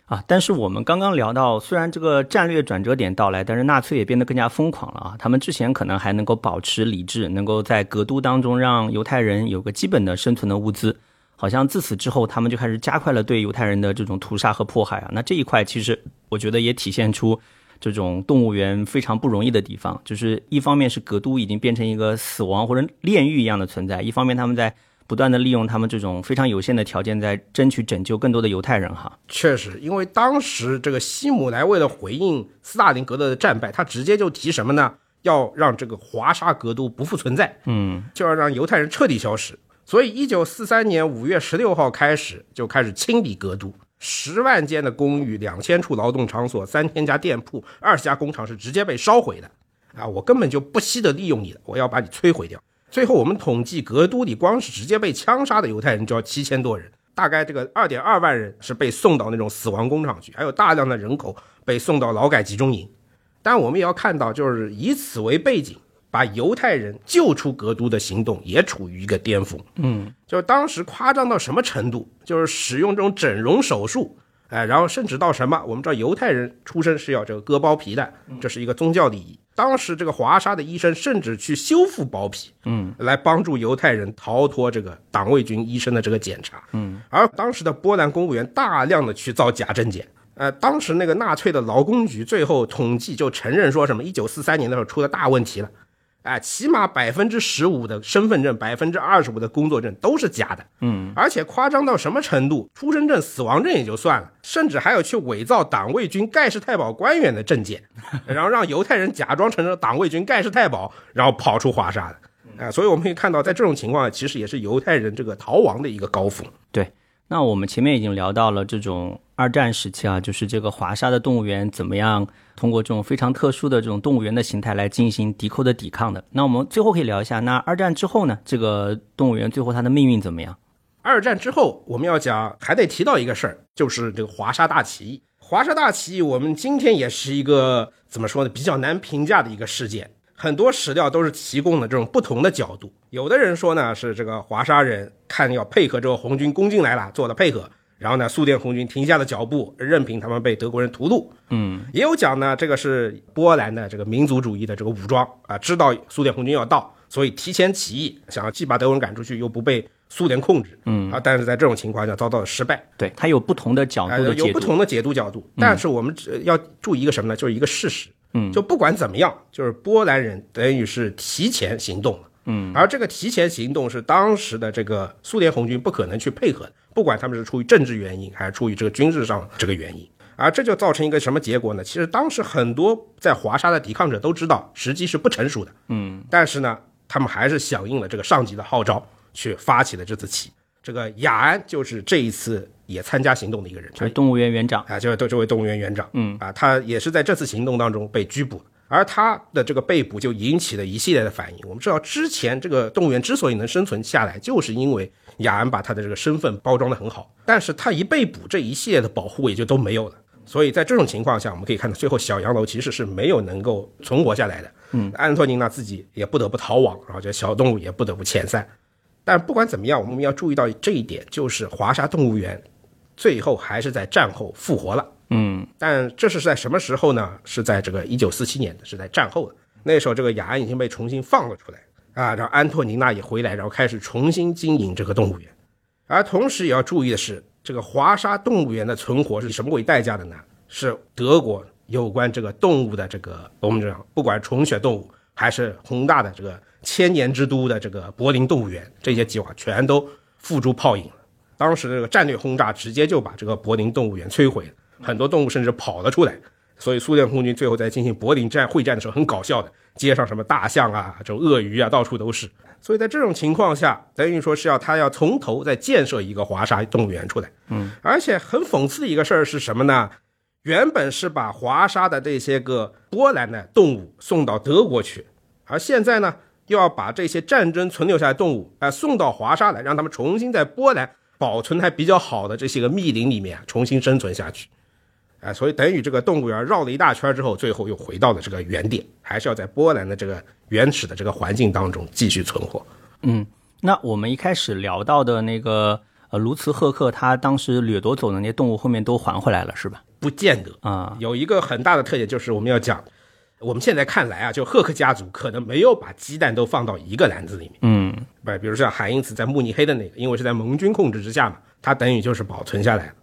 啊，但是我们刚刚聊到，虽然这个战略转折点到来，但是纳粹也变得更加疯狂了啊。他们之前可能还能够保持理智，能够在格都当中让犹太人有个基本的生存的物资，好像自此之后，他们就开始加快了对犹太人的这种屠杀和迫害啊。那这一块其实我觉得也体现出这种动物园非常不容易的地方，就是一方面是格都已经变成一个死亡或者炼狱一样的存在，一方面他们在不断的利用他们这种非常有限的条件，在争取拯救更多的犹太人哈。确实，因为当时这个希姆莱为了回应斯大林格勒的战败，他直接就提什么呢？要让这个华沙格都不复存在，嗯，就要让犹太人彻底消失。所以，一九四三年五月十六号开始就开始清理格都，十万间的公寓、两千处劳动场所、三千家店铺、二十家工厂是直接被烧毁的。啊，我根本就不惜的利用你，我要把你摧毁掉。最后，我们统计格都里光是直接被枪杀的犹太人就要七千多人，大概这个二点二万人是被送到那种死亡工厂去，还有大量的人口被送到劳改集中营。但我们也要看到，就是以此为背景，把犹太人救出格都的行动也处于一个巅峰。嗯，就是当时夸张到什么程度，就是使用这种整容手术，哎，然后甚至到什么，我们知道犹太人出生是要这个割包皮的，这是一个宗教礼仪。当时这个华沙的医生甚至去修复包皮，嗯，来帮助犹太人逃脱这个党卫军医生的这个检查，嗯，而当时的波兰公务员大量的去造假证件。呃，当时那个纳粹的劳工局最后统计就承认说什么，一九四三年的时候出了大问题了，哎，起码百分之十五的身份证，百分之二十五的工作证都是假的，嗯，而且夸张到什么程度？出生证、死亡证也就算了，甚至还有去伪造党卫军盖世太保官员的证件，然后让犹太人假装成了党卫军盖世太保，然后跑出华沙的。啊、所以我们可以看到，在这种情况下，其实也是犹太人这个逃亡的一个高峰。对。那我们前面已经聊到了这种二战时期啊，就是这个华沙的动物园怎么样通过这种非常特殊的这种动物园的形态来进行敌寇的抵抗的。那我们最后可以聊一下，那二战之后呢，这个动物园最后它的命运怎么样？二战之后，我们要讲还得提到一个事儿，就是这个华沙大起义。华沙大起义，我们今天也是一个怎么说呢，比较难评价的一个事件。很多史料都是提供了这种不同的角度。有的人说呢，是这个华沙人看要配合这个红军攻进来了，做了配合，然后呢，苏联红军停下了脚步，任凭他们被德国人屠戮。嗯，也有讲呢，这个是波兰的这个民族主义的这个武装啊，知道苏联红军要到，所以提前起义，想要既把德国人赶出去，又不被苏联控制。嗯啊，但是在这种情况下遭到了失败。对，他有不同的角呃度的。有不同的解读角度，但是我们只要注意一个什么呢？就是一个事实。嗯就不管怎么样，就是波兰人等于是提前行动了。嗯，而这个提前行动是当时的这个苏联红军不可能去配合的，不管他们是出于政治原因还是出于这个军事上这个原因。而这就造成一个什么结果呢？其实当时很多在华沙的抵抗者都知道时机是不成熟的，嗯，但是呢，他们还是响应了这个上级的号召，去发起了这次起义。这个雅安就是这一次也参加行动的一个人，就是动物园园长。啊，就是这位动物园园长，嗯啊，他也是在这次行动当中被拘捕了。而他的这个被捕就引起了一系列的反应。我们知道，之前这个动物园之所以能生存下来，就是因为雅安把他的这个身份包装的很好。但是他一被捕，这一系列的保护也就都没有了。所以在这种情况下，我们可以看到，最后小洋楼其实是没有能够存活下来的。嗯，安托尼娜自己也不得不逃亡，然后这小动物也不得不遣散。但不管怎么样，我们要注意到这一点，就是华沙动物园最后还是在战后复活了。嗯，但这是在什么时候呢？是在这个一九四七年的，是在战后的。那时候，这个雅安已经被重新放了出来啊，让安托尼娜也回来，然后开始重新经营这个动物园。而同时也要注意的是，这个华沙动物园的存活是以什么为代价的呢？是德国有关这个动物的这个，我们讲，不管虫血动物还是宏大的这个千年之都的这个柏林动物园，这些计划全都付诸泡影了。当时这个战略轰炸直接就把这个柏林动物园摧毁了。很多动物甚至跑了出来，所以苏联空军最后在进行柏林战会战的时候，很搞笑的，街上什么大象啊、这种鳄鱼啊，到处都是。所以在这种情况下，等于说是要他要从头再建设一个华沙动物园出来。嗯，而且很讽刺的一个事儿是什么呢？原本是把华沙的这些个波兰的动物送到德国去，而现在呢，又要把这些战争存留下来动物啊送到华沙来，让他们重新在波兰保存还比较好的这些个密林里面重新生存下去。啊，所以等于这个动物园绕了一大圈之后，最后又回到了这个原点，还是要在波兰的这个原始的这个环境当中继续存活。嗯，那我们一开始聊到的那个呃卢茨赫克，他当时掠夺走的那些动物，后面都还回来了，是吧？不见得啊，有一个很大的特点就是我们要讲，我们现在看来啊，就赫克家族可能没有把鸡蛋都放到一个篮子里面。嗯，不，比如像海因茨在慕尼黑的那个，因为是在盟军控制之下嘛，他等于就是保存下来了。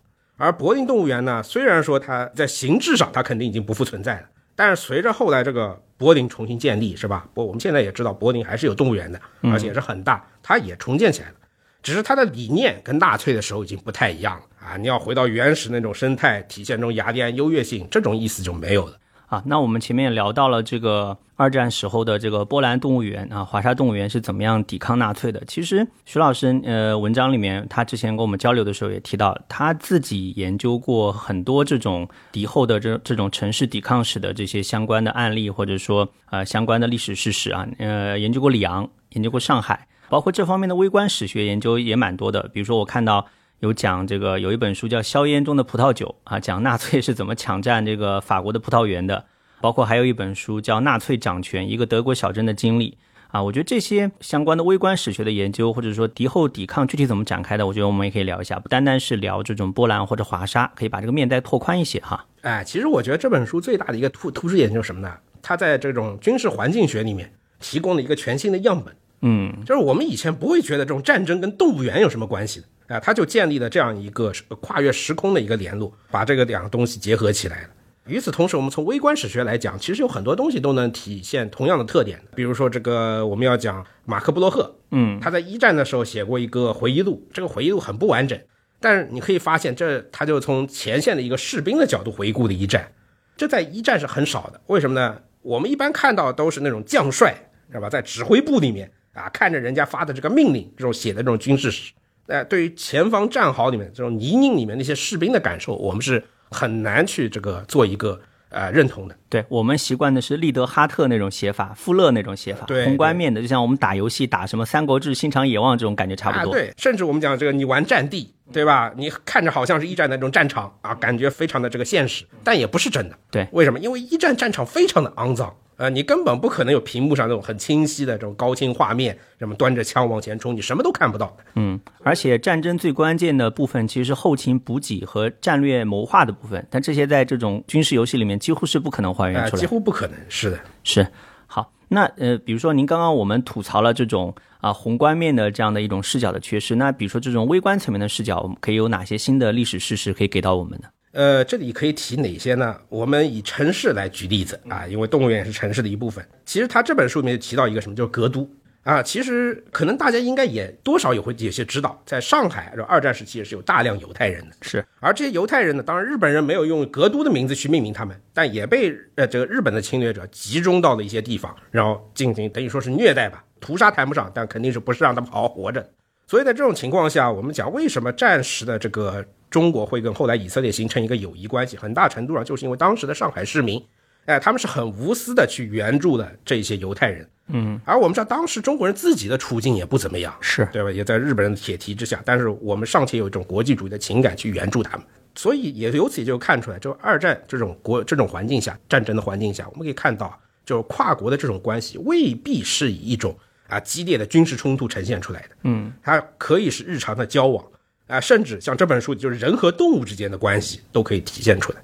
而柏林动物园呢，虽然说它在形制上它肯定已经不复存在了，但是随着后来这个柏林重新建立，是吧？不，我们现在也知道柏林还是有动物园的，而且是很大，它也重建起来了。只是它的理念跟纳粹的时候已经不太一样了啊！你要回到原始那种生态，体现中雅典优越性，这种意思就没有了。啊，那我们前面也聊到了这个二战时候的这个波兰动物园啊，华沙动物园是怎么样抵抗纳粹的？其实徐老师呃文章里面他之前跟我们交流的时候也提到，他自己研究过很多这种敌后的这这种城市抵抗史的这些相关的案例，或者说呃相关的历史事实啊，呃研究过里昂，研究过上海，包括这方面的微观史学研究也蛮多的。比如说我看到。有讲这个有一本书叫《硝烟中的葡萄酒》啊，讲纳粹是怎么抢占这个法国的葡萄园的，包括还有一本书叫《纳粹掌权：一个德国小镇的经历》啊。我觉得这些相关的微观史学的研究，或者说敌后抵抗具体怎么展开的，我觉得我们也可以聊一下，不单单是聊这种波兰或者华沙，可以把这个面再拓宽一些哈。哎，其实我觉得这本书最大的一个突突出点就是什么呢？它在这种军事环境学里面提供了一个全新的样本。嗯，就是我们以前不会觉得这种战争跟动物园有什么关系的。啊，他就建立了这样一个跨越时空的一个联络，把这个两个东西结合起来了。与此同时，我们从微观史学来讲，其实有很多东西都能体现同样的特点。比如说，这个我们要讲马克布洛赫，嗯，他在一战的时候写过一个回忆录，这个回忆录很不完整，但是你可以发现，这他就从前线的一个士兵的角度回顾的一战，这在一战是很少的。为什么呢？我们一般看到都是那种将帅，知道吧，在指挥部里面啊，看着人家发的这个命令，这种写的这种军事史。呃，对于前方战壕里面这种泥泞里面那些士兵的感受，我们是很难去这个做一个呃认同的。对我们习惯的是利德哈特那种写法，富勒那种写法，对宏观面的，就像我们打游戏打什么《三国志》《新长野望》这种感觉差不多。对，甚至我们讲这个，你玩战地，对吧？你看着好像是一战的那种战场啊，感觉非常的这个现实，但也不是真的。对，为什么？因为一战战场非常的肮脏。呃，你根本不可能有屏幕上那种很清晰的这种高清画面，什么端着枪往前冲，你什么都看不到。嗯，而且战争最关键的部分其实是后勤补给和战略谋划的部分，但这些在这种军事游戏里面几乎是不可能还原出来，几乎不可能。是的，是。好，那呃，比如说您刚刚我们吐槽了这种啊宏观面的这样的一种视角的缺失，那比如说这种微观层面的视角，我们可以有哪些新的历史事实可以给到我们呢？呃，这里可以提哪些呢？我们以城市来举例子啊，因为动物园也是城市的一部分。其实他这本书里面提到一个什么，就是格都啊。其实可能大家应该也多少也会有些知道，在上海，二战时期也是有大量犹太人的。是，而这些犹太人呢，当然日本人没有用格都的名字去命名他们，但也被呃这个日本的侵略者集中到了一些地方，然后进行等于说是虐待吧，屠杀谈不上，但肯定是不是让他们好好活着。所以在这种情况下，我们讲为什么战时的这个。中国会跟后来以色列形成一个友谊关系，很大程度上就是因为当时的上海市民哎，他们是很无私的去援助了这些犹太人。嗯，而我们知道当时中国人自己的处境也不怎么样，是。对吧？也在日本人的铁蹄之下，但是我们尚且有一种国际主义的情感去援助他们，所以也由此也就看出来，就二战这种国这种环境下，战争的环境下，我们可以看到，就是跨国的这种关系未必是以一种啊激烈的军事冲突呈现出来的，嗯，它可以是日常的交往啊，甚至像这本书就是人和动物之间的关系都可以体现出来。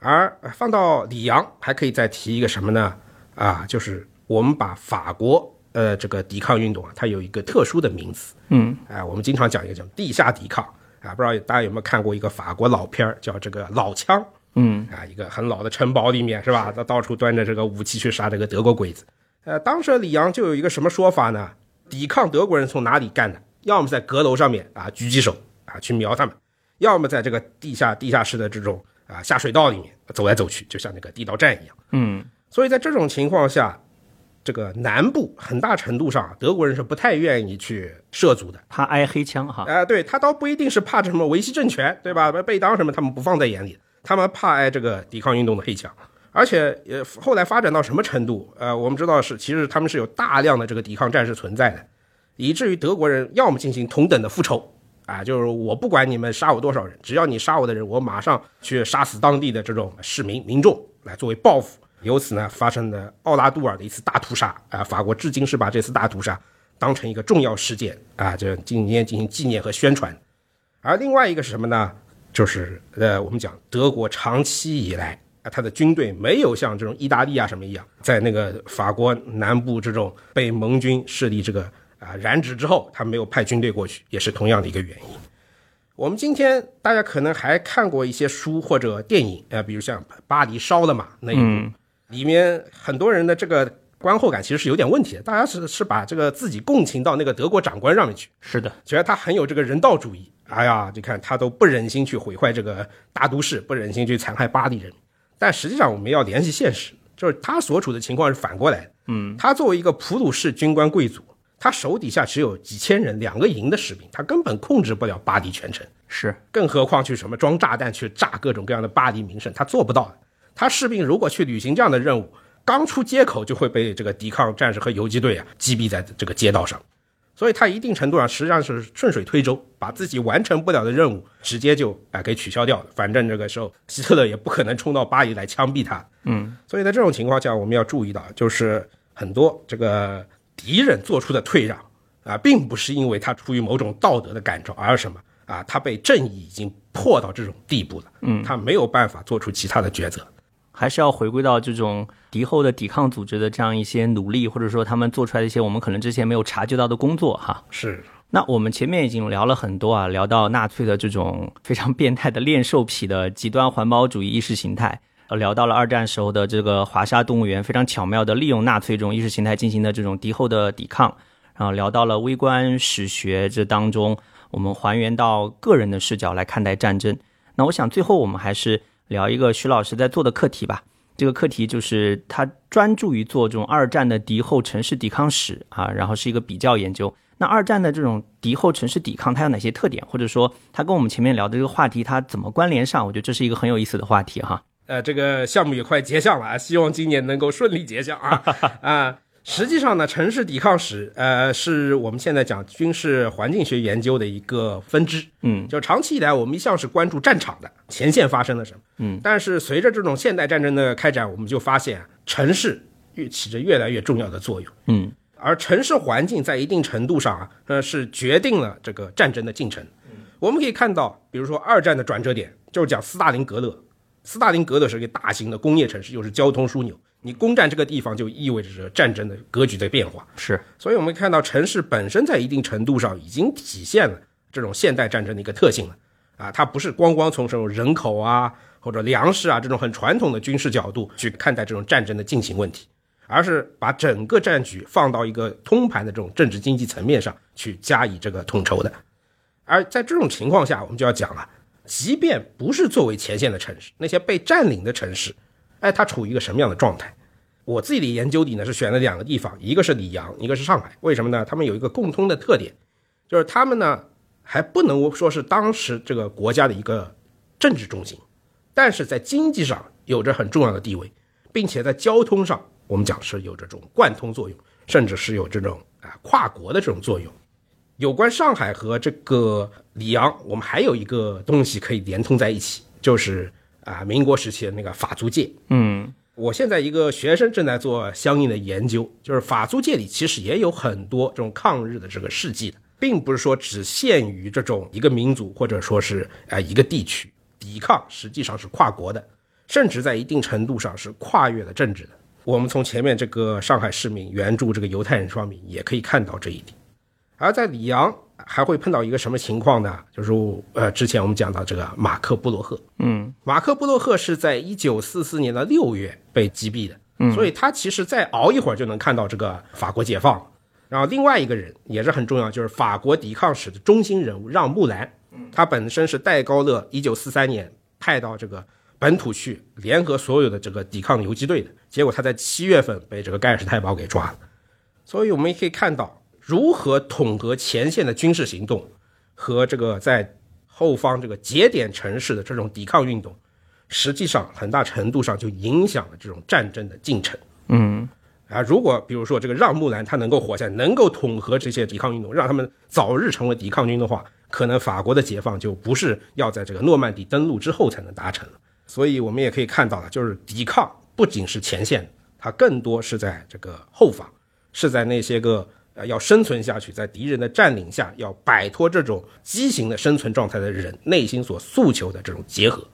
而放到里昂，还可以再提一个什么呢？啊，就是我们把法国呃这个抵抗运动啊，它有一个特殊的名词，嗯，哎，我们经常讲一个叫地下抵抗啊，不知道大家有没有看过一个法国老片儿叫这个老枪，嗯，啊，一个很老的城堡里面是吧？他到处端着这个武器去杀这个德国鬼子。呃，当时里昂就有一个什么说法呢？抵抗德国人从哪里干的？要么在阁楼上面啊狙击手啊去瞄他们，要么在这个地下地下室的这种啊下水道里面走来走去，就像那个地道战一样。嗯，所以在这种情况下，这个南部很大程度上德国人是不太愿意去涉足的。怕挨黑枪哈，啊、对他倒不一定是怕什么维系政权，对吧？被当什么他们不放在眼里，他们怕挨这个抵抗运动的黑枪。而且，呃，后来发展到什么程度？呃，我们知道是，其实他们是有大量的这个抵抗战士存在的，以至于德国人要么进行同等的复仇，啊，就是我不管你们杀我多少人，只要你杀我的人，我马上去杀死当地的这种市民民众来作为报复。由此呢，发生了奥拉杜尔的一次大屠杀啊，法国至今是把这次大屠杀当成一个重要事件啊，这今年进行纪念和宣传。而另外一个是什么呢？就是呃，我们讲德国长期以来啊，他的军队没有像这种意大利啊什么一样，在那个法国南部这种被盟军势力这个啊染指之后，他没有派军队过去，也是同样的一个原因。我们今天大家可能还看过一些书或者电影，呃，比如像《巴黎烧了嘛》那一部，里面很多人的这个观后感其实是有点问题的，大家是是把这个自己共情到那个德国长官上面去，是的，觉得他很有这个人道主义。哎呀，你看他都不忍心去毁坏这个大都市，不忍心去残害巴黎人民。但实际上，我们要联系现实，就是他所处的情况是反过来的。嗯，他作为一个普鲁士军官贵族，他手底下只有几千人、两个营的士兵，他根本控制不了巴黎全城。是，更何况去什么装炸弹去炸各种各样的巴黎名胜，他做不到的。他士兵如果去履行这样的任务，刚出街口就会被这个抵抗战士和游击队啊击毙在这个街道上。所以他一定程度上实际上是顺水推舟，把自己完成不了的任务直接就啊给取消掉了。反正这个时候希特勒也不可能冲到巴黎来枪毙他。嗯，所以在这种情况下，我们要注意到，就是很多这个敌人做出的退让啊，并不是因为他出于某种道德的感召，而是什么啊？他被正义已经迫到这种地步了，嗯，他没有办法做出其他的抉择。还是要回归到这种敌后的抵抗组织的这样一些努力，或者说他们做出来的一些我们可能之前没有察觉到的工作哈。是，那我们前面已经聊了很多啊，聊到纳粹的这种非常变态的恋兽癖的极端环保主义意识形态，呃，聊到了二战时候的这个华沙动物园非常巧妙的利用纳粹这种意识形态进行的这种敌后的抵抗，然后聊到了微观史学这当中，我们还原到个人的视角来看待战争。那我想最后我们还是聊一个徐老师在做的课题吧。这个课题就是他专注于做这种二战的敌后城市抵抗史啊，然后是一个比较研究。那二战的这种敌后城市抵抗，它有哪些特点，或者说它跟我们前面聊的这个话题它怎么关联上？我觉得这是一个很有意思的话题哈。呃，这个项目也快结项了啊，希望今年能够顺利结项啊 啊。实际上呢，城市抵抗史，呃，是我们现在讲军事环境学研究的一个分支。嗯，就长期以来，我们一向是关注战场的前线发生了什么。嗯，但是随着这种现代战争的开展，我们就发现啊，城市越起着越来越重要的作用。嗯，而城市环境在一定程度上啊，呃，是决定了这个战争的进程。我们可以看到，比如说二战的转折点，就是讲斯大林格勒。斯大林格勒是一个大型的工业城市，又是交通枢纽。你攻占这个地方，就意味着战争的格局在变化。是，所以我们看到城市本身在一定程度上已经体现了这种现代战争的一个特性了。啊，它不是光光从这种人口啊或者粮食啊这种很传统的军事角度去看待这种战争的进行问题，而是把整个战局放到一个通盘的这种政治经济层面上去加以这个统筹的。而在这种情况下，我们就要讲了，即便不是作为前线的城市，那些被占领的城市。哎，它处于一个什么样的状态？我自己的研究里呢是选了两个地方，一个是里昂，一个是上海。为什么呢？他们有一个共通的特点，就是他们呢还不能说是当时这个国家的一个政治中心，但是在经济上有着很重要的地位。并且在交通上，我们讲是有这种贯通作用，甚至是有这种啊跨国的这种作用。有关上海和这个里昂，我们还有一个东西可以连通在一起，就是啊民国时期的那个法租界。嗯我现在一个学生正在做相应的研究，就是法租界里其实也有很多这种抗日的这个事迹的，并不是说只限于这种一个民族或者说是啊一个地区，抵抗实际上是跨国的，甚至在一定程度上是跨越了政治的。我们从前面这个上海市民援助这个犹太人方面也可以看到这一点。而在里昂还会碰到一个什么情况呢？就是呃，之前我们讲到这个马克布洛赫，嗯马克布洛赫是在一九四四年的六月被击毙的，嗯所以他其实再熬一会儿就能看到这个法国解放。然后另外一个人也是很重要，就是法国抵抗史的中心人物让·木兰，他本身是戴高乐一九四三年派到这个本土去联合所有的这个抵抗游击队的，结果他在七月份被这个盖尔施泰堡给抓了。所以我们也可以看到，如何统合前线的军事行动和这个在后方这个节点城市的这种抵抗运动，实际上很大程度上就影响了这种战争的进程。嗯啊，如果比如说这个让·木兰他能够活下来，能够统合这些抵抗运动，让他们早日成为抵抗军的话，可能法国的解放就不是要在这个诺曼底登陆之后才能达成了。所以我们也可以看到了，就是抵抗不仅是前线，它更多是在这个后方，是在那些个呃要生存下去，在敌人的占领下要摆脱这种畸形的生存状态的人内心所诉求的这种结合。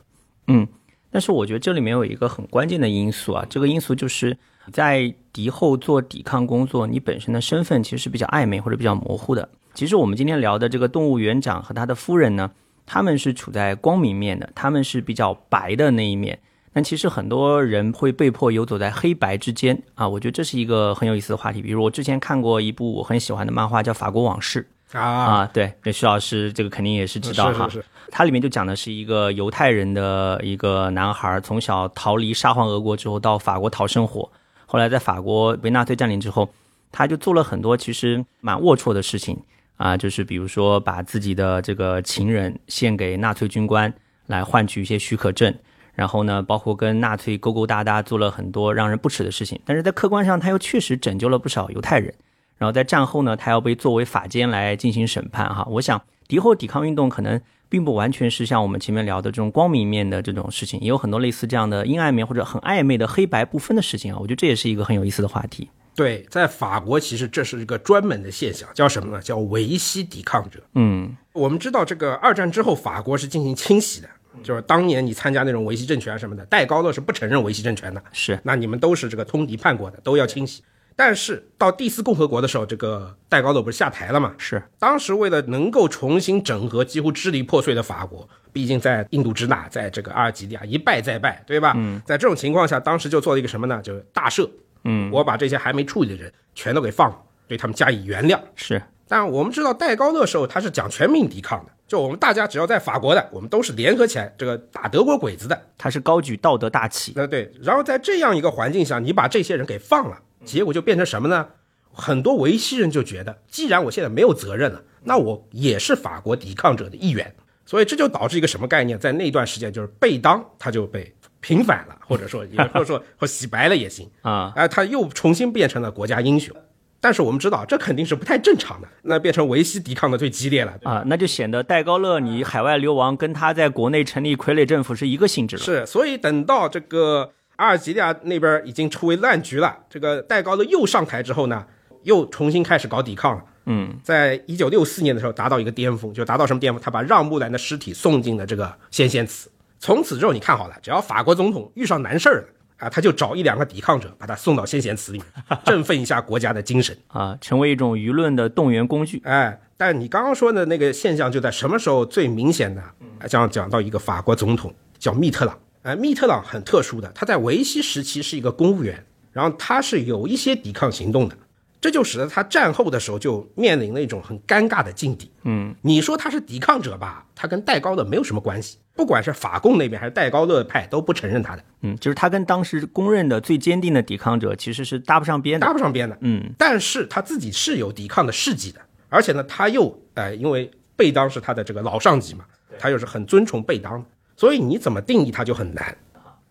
嗯，但是我觉得这里面有一个很关键的因素啊，这个因素就是在敌后做抵抗工作，你本身的身份其实是比较暧昧或者比较模糊的。其实我们今天聊的这个动物园长和他的夫人呢，他们是处在光明面的，他们是比较白的那一面。但其实很多人会被迫游走在黑白之间啊，我觉得这是一个很有意思的话题。比如我之前看过一部我很喜欢的漫画，叫《法国往事》啊，啊，对，这徐老师这个肯定也是知道哈。是是是，它里面就讲的是一个犹太人的一个男孩，从小逃离沙皇俄国之后到法国讨生活，后来在法国被纳粹占领之后，他就做了很多其实蛮龌龊的事情啊，就是比如说把自己的这个情人献给纳粹军官来换取一些许可证，然后呢，包括跟纳粹勾勾搭搭，做了很多让人不齿的事情，但是在客观上他又确实拯救了不少犹太人。然后在战后呢，他要被作为法监来进行审判哈。我想敌后抵抗运动可能并不完全是像我们前面聊的这种光明面的这种事情，也有很多类似这样的阴暗面或者很暧昧的黑白不分的事情啊。我觉得这也是一个很有意思的话题。对，在法国其实这是一个专门的现象，叫什么呢？叫维希抵抗者。嗯我们知道，这个二战之后，法国是进行清洗的，就是当年你参加那种维希政权啊什么的，戴高乐是不承认维希政权的，是那你们都是这个通敌叛国的，都要清洗。但是到第四共和国的时候，这个戴高乐不是下台了嘛？是，当时为了能够重新整合几乎支离破碎的法国，毕竟在印度支那，在这个阿尔及利亚一败再败，对吧？嗯，在这种情况下，当时就做了一个什么呢？就是大赦。嗯，我把这些还没处理的人全都给放了，对他们加以原谅。是，但我们知道戴高乐时候他是讲全民抵抗的，就我们大家只要在法国的，我们都是联合起来这个打德国鬼子的。他是高举道德大旗。那对，然后在这样一个环境下，你把这些人给放了，结果就变成什么呢？很多维希人就觉得，既然我现在没有责任了，那我也是法国抵抗者的一员，所以这就导致一个什么概念？在那段时间，就是贝当他就被平反了，或者说也或者说或洗白了也行啊，哎，他又重新变成了国家英雄。但是我们知道，这肯定是不太正常的，那变成维希抵抗的最激烈了。啊，那就显得戴高乐你海外流亡跟他在国内成立傀儡政府是一个性质了。是，所以等到这个阿尔及利亚那边已经出为烂局了，这个戴高乐又上台之后呢，又重新开始搞抵抗了。嗯，在一九六四年的时候达到一个巅峰，就达到什么巅峰？他把让·木兰的尸体送进了这个先贤祠。从此之后，你看好了，只要法国总统遇上难事儿了啊，他就找一两个抵抗者，把他送到先贤祠里面，振奋一下国家的精神。啊，成为一种舆论的动员工具。哎，但你刚刚说的那个现象就在什么时候最明显呢？讲讲到一个法国总统叫密特朗，哎，密特朗很特殊的，他在维希时期是一个公务员，然后他是有一些抵抗行动的，这就使得他战后的时候就面临了一种很尴尬的境地。嗯，你说他是抵抗者吧，他跟戴高乐没有什么关系，不管是法共那边还是戴高乐派都不承认他的，嗯，就是他跟当时公认的最坚定的抵抗者其实是搭不上边的。搭不上边的。嗯，但是他自己是有抵抗的事迹的，而且呢，他又呃，因为贝当是他的这个老上级嘛，他又是很尊崇贝当的，所以你怎么定义他就很难。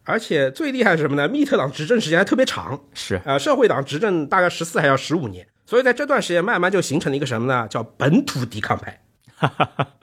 而且最厉害是什么呢？密特党执政时间还特别长，是呃，社会党执政大概十四还要十五年，所以在这段时间慢慢就形成了一个什么呢？叫本土抵抗派。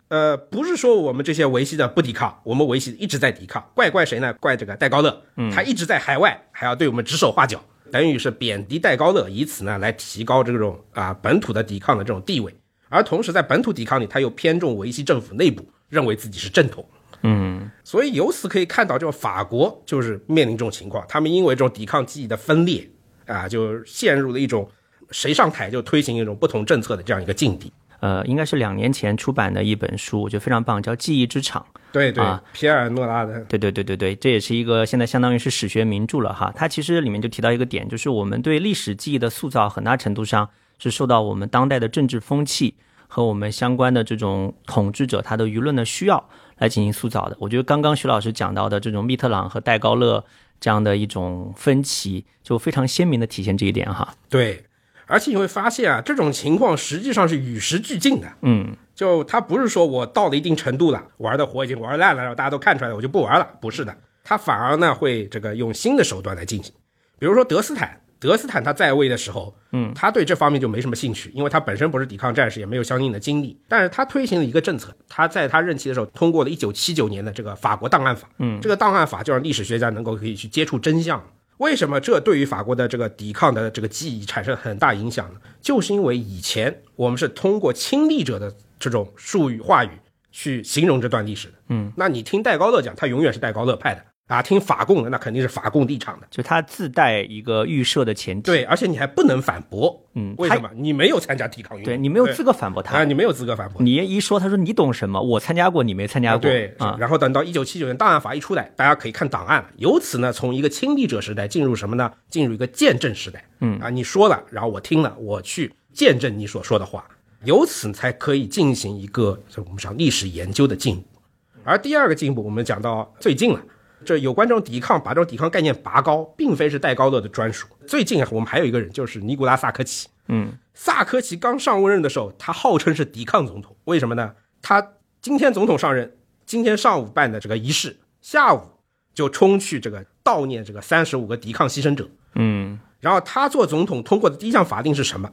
呃，不是说我们这些维系的不抵抗，我们维系一直在抵抗，怪怪谁呢？怪这个戴高乐，他一直在海外，还要对我们指手画脚，等于是贬低戴高乐，以此呢来提高这种啊本土的抵抗的这种地位。而同时在本土抵抗里，他又偏重维系政府内部，认为自己是正统。嗯，所以由此可以看到，这个法国就是面临这种情况，他们因为这种抵抗记忆的分裂啊，就陷入了一种谁上台就推行一种不同政策的这样一个境地。呃，应该是两年前出版的一本书，我觉得非常棒，叫《记忆之场》。对对，啊皮埃尔诺拉的，对对对对对，这也是一个现在相当于是史学名著了哈。它其实里面就提到一个点，就是我们对历史记忆的塑造，很大程度上是受到我们当代的政治风气和我们相关的这种统治者他的舆论的需要来进行塑造的。我觉得刚刚徐老师讲到的这种密特朗和戴高乐这样的一种分歧，就非常鲜明的体现这一点哈。对，而且你会发现啊，这种情况实际上是与时俱进的。嗯，就他不是说我到了一定程度了，玩的火已经玩烂了，然后大家都看出来了，我就不玩了，不是的，他反而呢会这个用新的手段来进行，比如说德斯坦，德斯坦他在位的时候，嗯，他对这方面就没什么兴趣，因为他本身不是抵抗战士，也没有相应的经历，但是他推行了一个政策，他在他任期的时候通过了1979年的这个法国档案法，嗯，这个档案法就让历史学家能够可以去接触真相。为什么这对于法国的这个抵抗的这个记忆产生很大影响呢？就是因为以前我们是通过亲历者的这种术语话语去形容这段历史的。嗯，那你听戴高乐讲，他永远是戴高乐派的啊；听法共的，那肯定是法共立场的。就他自带一个预设的前提。对，而且你还不能反驳。嗯为什么？你没有参加抵抗运动，对你没有资格反驳他啊，你没有资格反驳。你一说，他说你懂什么？我参加过，你没参加过。对啊，然后等到一九七九年档案法一出来，大家可以看档案了。由此呢，从一个亲历者时代进入什么呢？进入一个见证时代。嗯啊，你说了，然后我听了，我去见证你所说的话，由此才可以进行一个就我们讲历史研究的进步。而第二个进步，我们讲到最近了。这有关这种抵抗，把这种抵抗概念拔高，并非是戴高乐的专属。最近啊，我们还有一个人，就是尼古拉萨科齐。嗯，萨科齐刚上任的时候，他号称是抵抗总统，为什么呢？他今天总统上任，今天上午办的这个仪式，下午就冲去这个悼念这个三十五个抵抗牺牲者。嗯然后他做总统通过的第一项法令是什么？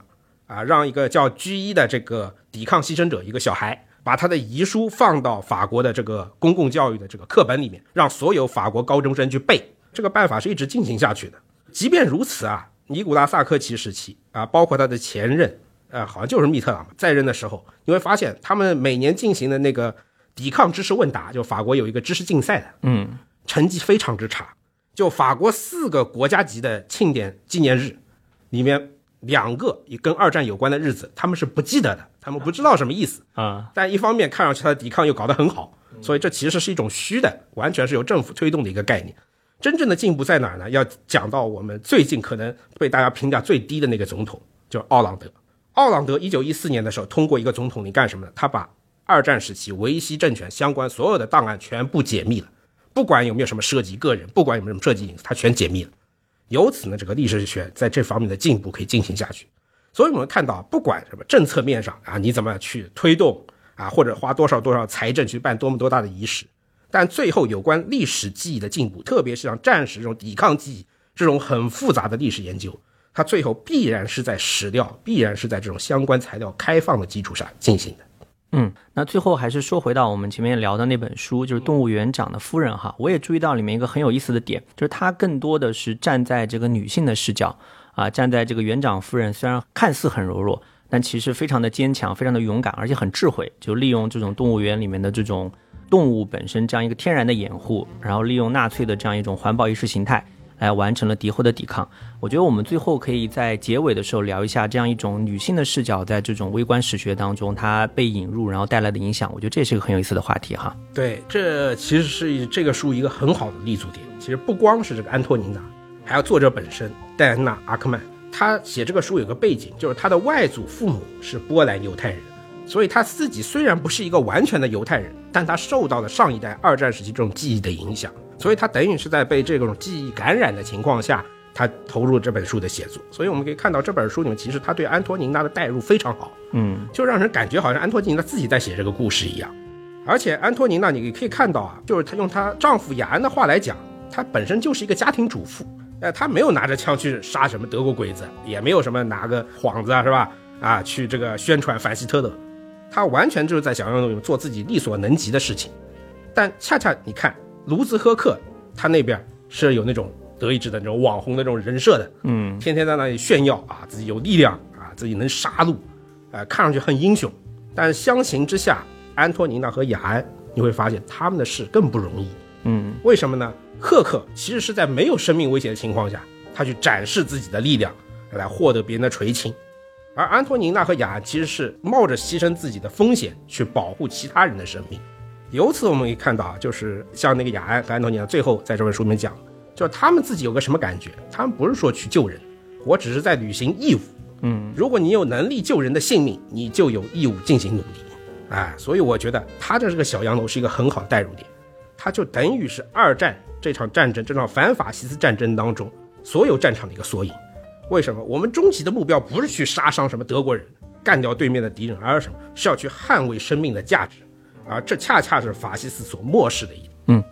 啊，让一个叫居一的这个抵抗牺牲者一个小孩，把他的遗书放到法国的这个公共教育的这个课本里面，让所有法国高中生去背。这个办法是一直进行下去的。即便如此啊，尼古拉萨科齐时期啊，包括他的前任，呃，好像就是密特朗在任的时候，你会发现他们每年进行的那个抵抗知识问答，就法国有一个知识竞赛的，嗯，成绩非常之差。就法国四个国家级的庆典纪念日，里面两个也跟二战有关的日子，他们是不记得的，他们不知道什么意思。啊，但一方面看上去他的抵抗又搞得很好，所以这其实是一种虚的，完全是由政府推动的一个概念。真正的进步在哪儿呢？要讲到我们最近可能被大家评价最低的那个总统，就是奥朗德。奥朗德一九一四年的时候通过一个总统令干什么呢？他把二战时期维希政权相关所有的档案全部解密了，不管有没有什么涉及个人，不管有没有什么涉及隐私，他全解密了。由此呢，这个历史学在这方面的进步可以进行下去。所以我们看到，不管什么政策面上啊，你怎么去推动啊，或者花多少多少财政去办多么多大的仪式，但最后有关历史记忆的进步，特别是像战史这种抵抗记忆这种很复杂的历史研究，它最后必然是在史料，必然是在这种相关材料开放的基础上进行的。嗯，那最后还是说回到我们前面聊的那本书，就是《动物园长的夫人》哈。我也注意到里面一个很有意思的点，就是她更多的是站在这个女性的视角啊，站在这个园长夫人虽然看似很柔弱，但其实非常的坚强，非常的勇敢，而且很智慧，就利用这种动物园里面的这种动物本身这样一个天然的掩护，然后利用纳粹的这样一种环保意识形态。来完成了敌后的抵抗。我觉得我们最后可以在结尾的时候聊一下这样一种女性的视角，在这种微观史学当中，它被引入然后带来的影响。我觉得这是一个很有意思的话题哈。对，这其实是这个书一个很好的立足点。其实不光是这个安托尼娜，还有作者本身戴安娜·阿克曼。他写这个书有个背景，就是他的外祖父母是波兰犹太人，所以他自己虽然不是一个完全的犹太人，但他受到了上一代二战时期这种记忆的影响，所以他等于是在被这种记忆感染的情况下，他投入这本书的写作。所以我们可以看到这本书里面，其实他对安托尼娜的代入非常好。嗯，就让人感觉好像安托尼娜自己在写这个故事一样。而且安托尼娜，你可以看到啊，就是她用她丈夫雅安的话来讲，她本身就是一个家庭主妇，呃，他没有拿着枪去杀什么德国鬼子，也没有什么拿个幌子啊，是吧？啊，去这个宣传反希特勒，他完全就是在想要做自己力所能及的事情。但恰恰你看，卢兹赫克他那边是有那种德意志的那种网红的这种人设的，嗯，天天在那里炫耀啊，自己有力量啊，自己能杀戮，啊，看上去很英雄。但相形之下，安托尼娜和雅安，你会发现他们的事更不容易。嗯，为什么呢？赫克其实是在没有生命危险的情况下，他去展示自己的力量，来获得别人的垂青；而安托尼娜和雅安其实是冒着牺牲自己的风险去保护其他人的生命。由此我们可以看到啊，就是像那个雅安和安托尼娜，最后在这本书里面讲，就是他们自己有个什么感觉？他们不是说去救人，我只是在履行义务。嗯，如果你有能力救人的性命，你就有义务进行努力。哎，所以我觉得他的这个小洋楼是一个很好的代入点，它就等于是二战这场战争，这场反法西斯战争当中所有战场的一个缩影。为什么？我们终极的目标不是去杀伤什么德国人，干掉对面的敌人，而是什么？是要去捍卫生命的价值。而这恰恰是法西斯所漠视的一点。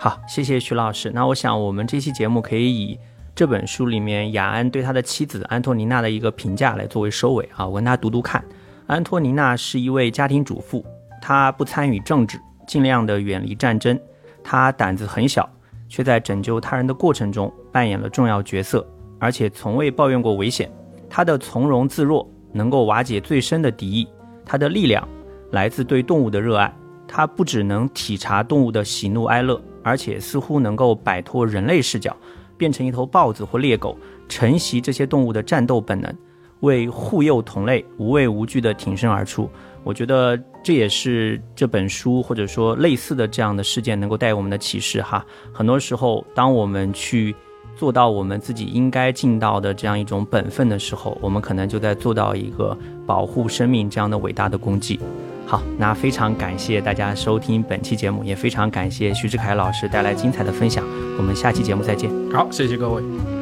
好，谢谢徐老师。那我想我们这期节目可以以这本书里面雅安对他的妻子安托尼娜的一个评价来作为收尾啊，我跟大家读读看。安托尼娜是一位家庭主妇，她不参与政治，尽量的远离战争。她胆子很小，却在拯救他人的过程中扮演了重要角色，而且从未抱怨过危险。他的从容自若能够瓦解最深的敌意，他的力量来自对动物的热爱。他不只能体察动物的喜怒哀乐，而且似乎能够摆脱人类视角，变成一头豹子或猎狗，承袭这些动物的战斗本能，为护佑同类无畏无惧地挺身而出。我觉得这也是这本书或者说类似的这样的事件能够带给我们的启示哈。很多时候，当我们去做到我们自己应该尽到的这样一种本分的时候，我们可能就在做到一个保护生命这样的伟大的功绩。好，那非常感谢大家收听本期节目，也非常感谢徐志凯老师带来精彩的分享。我们下期节目再见。好，谢谢各位。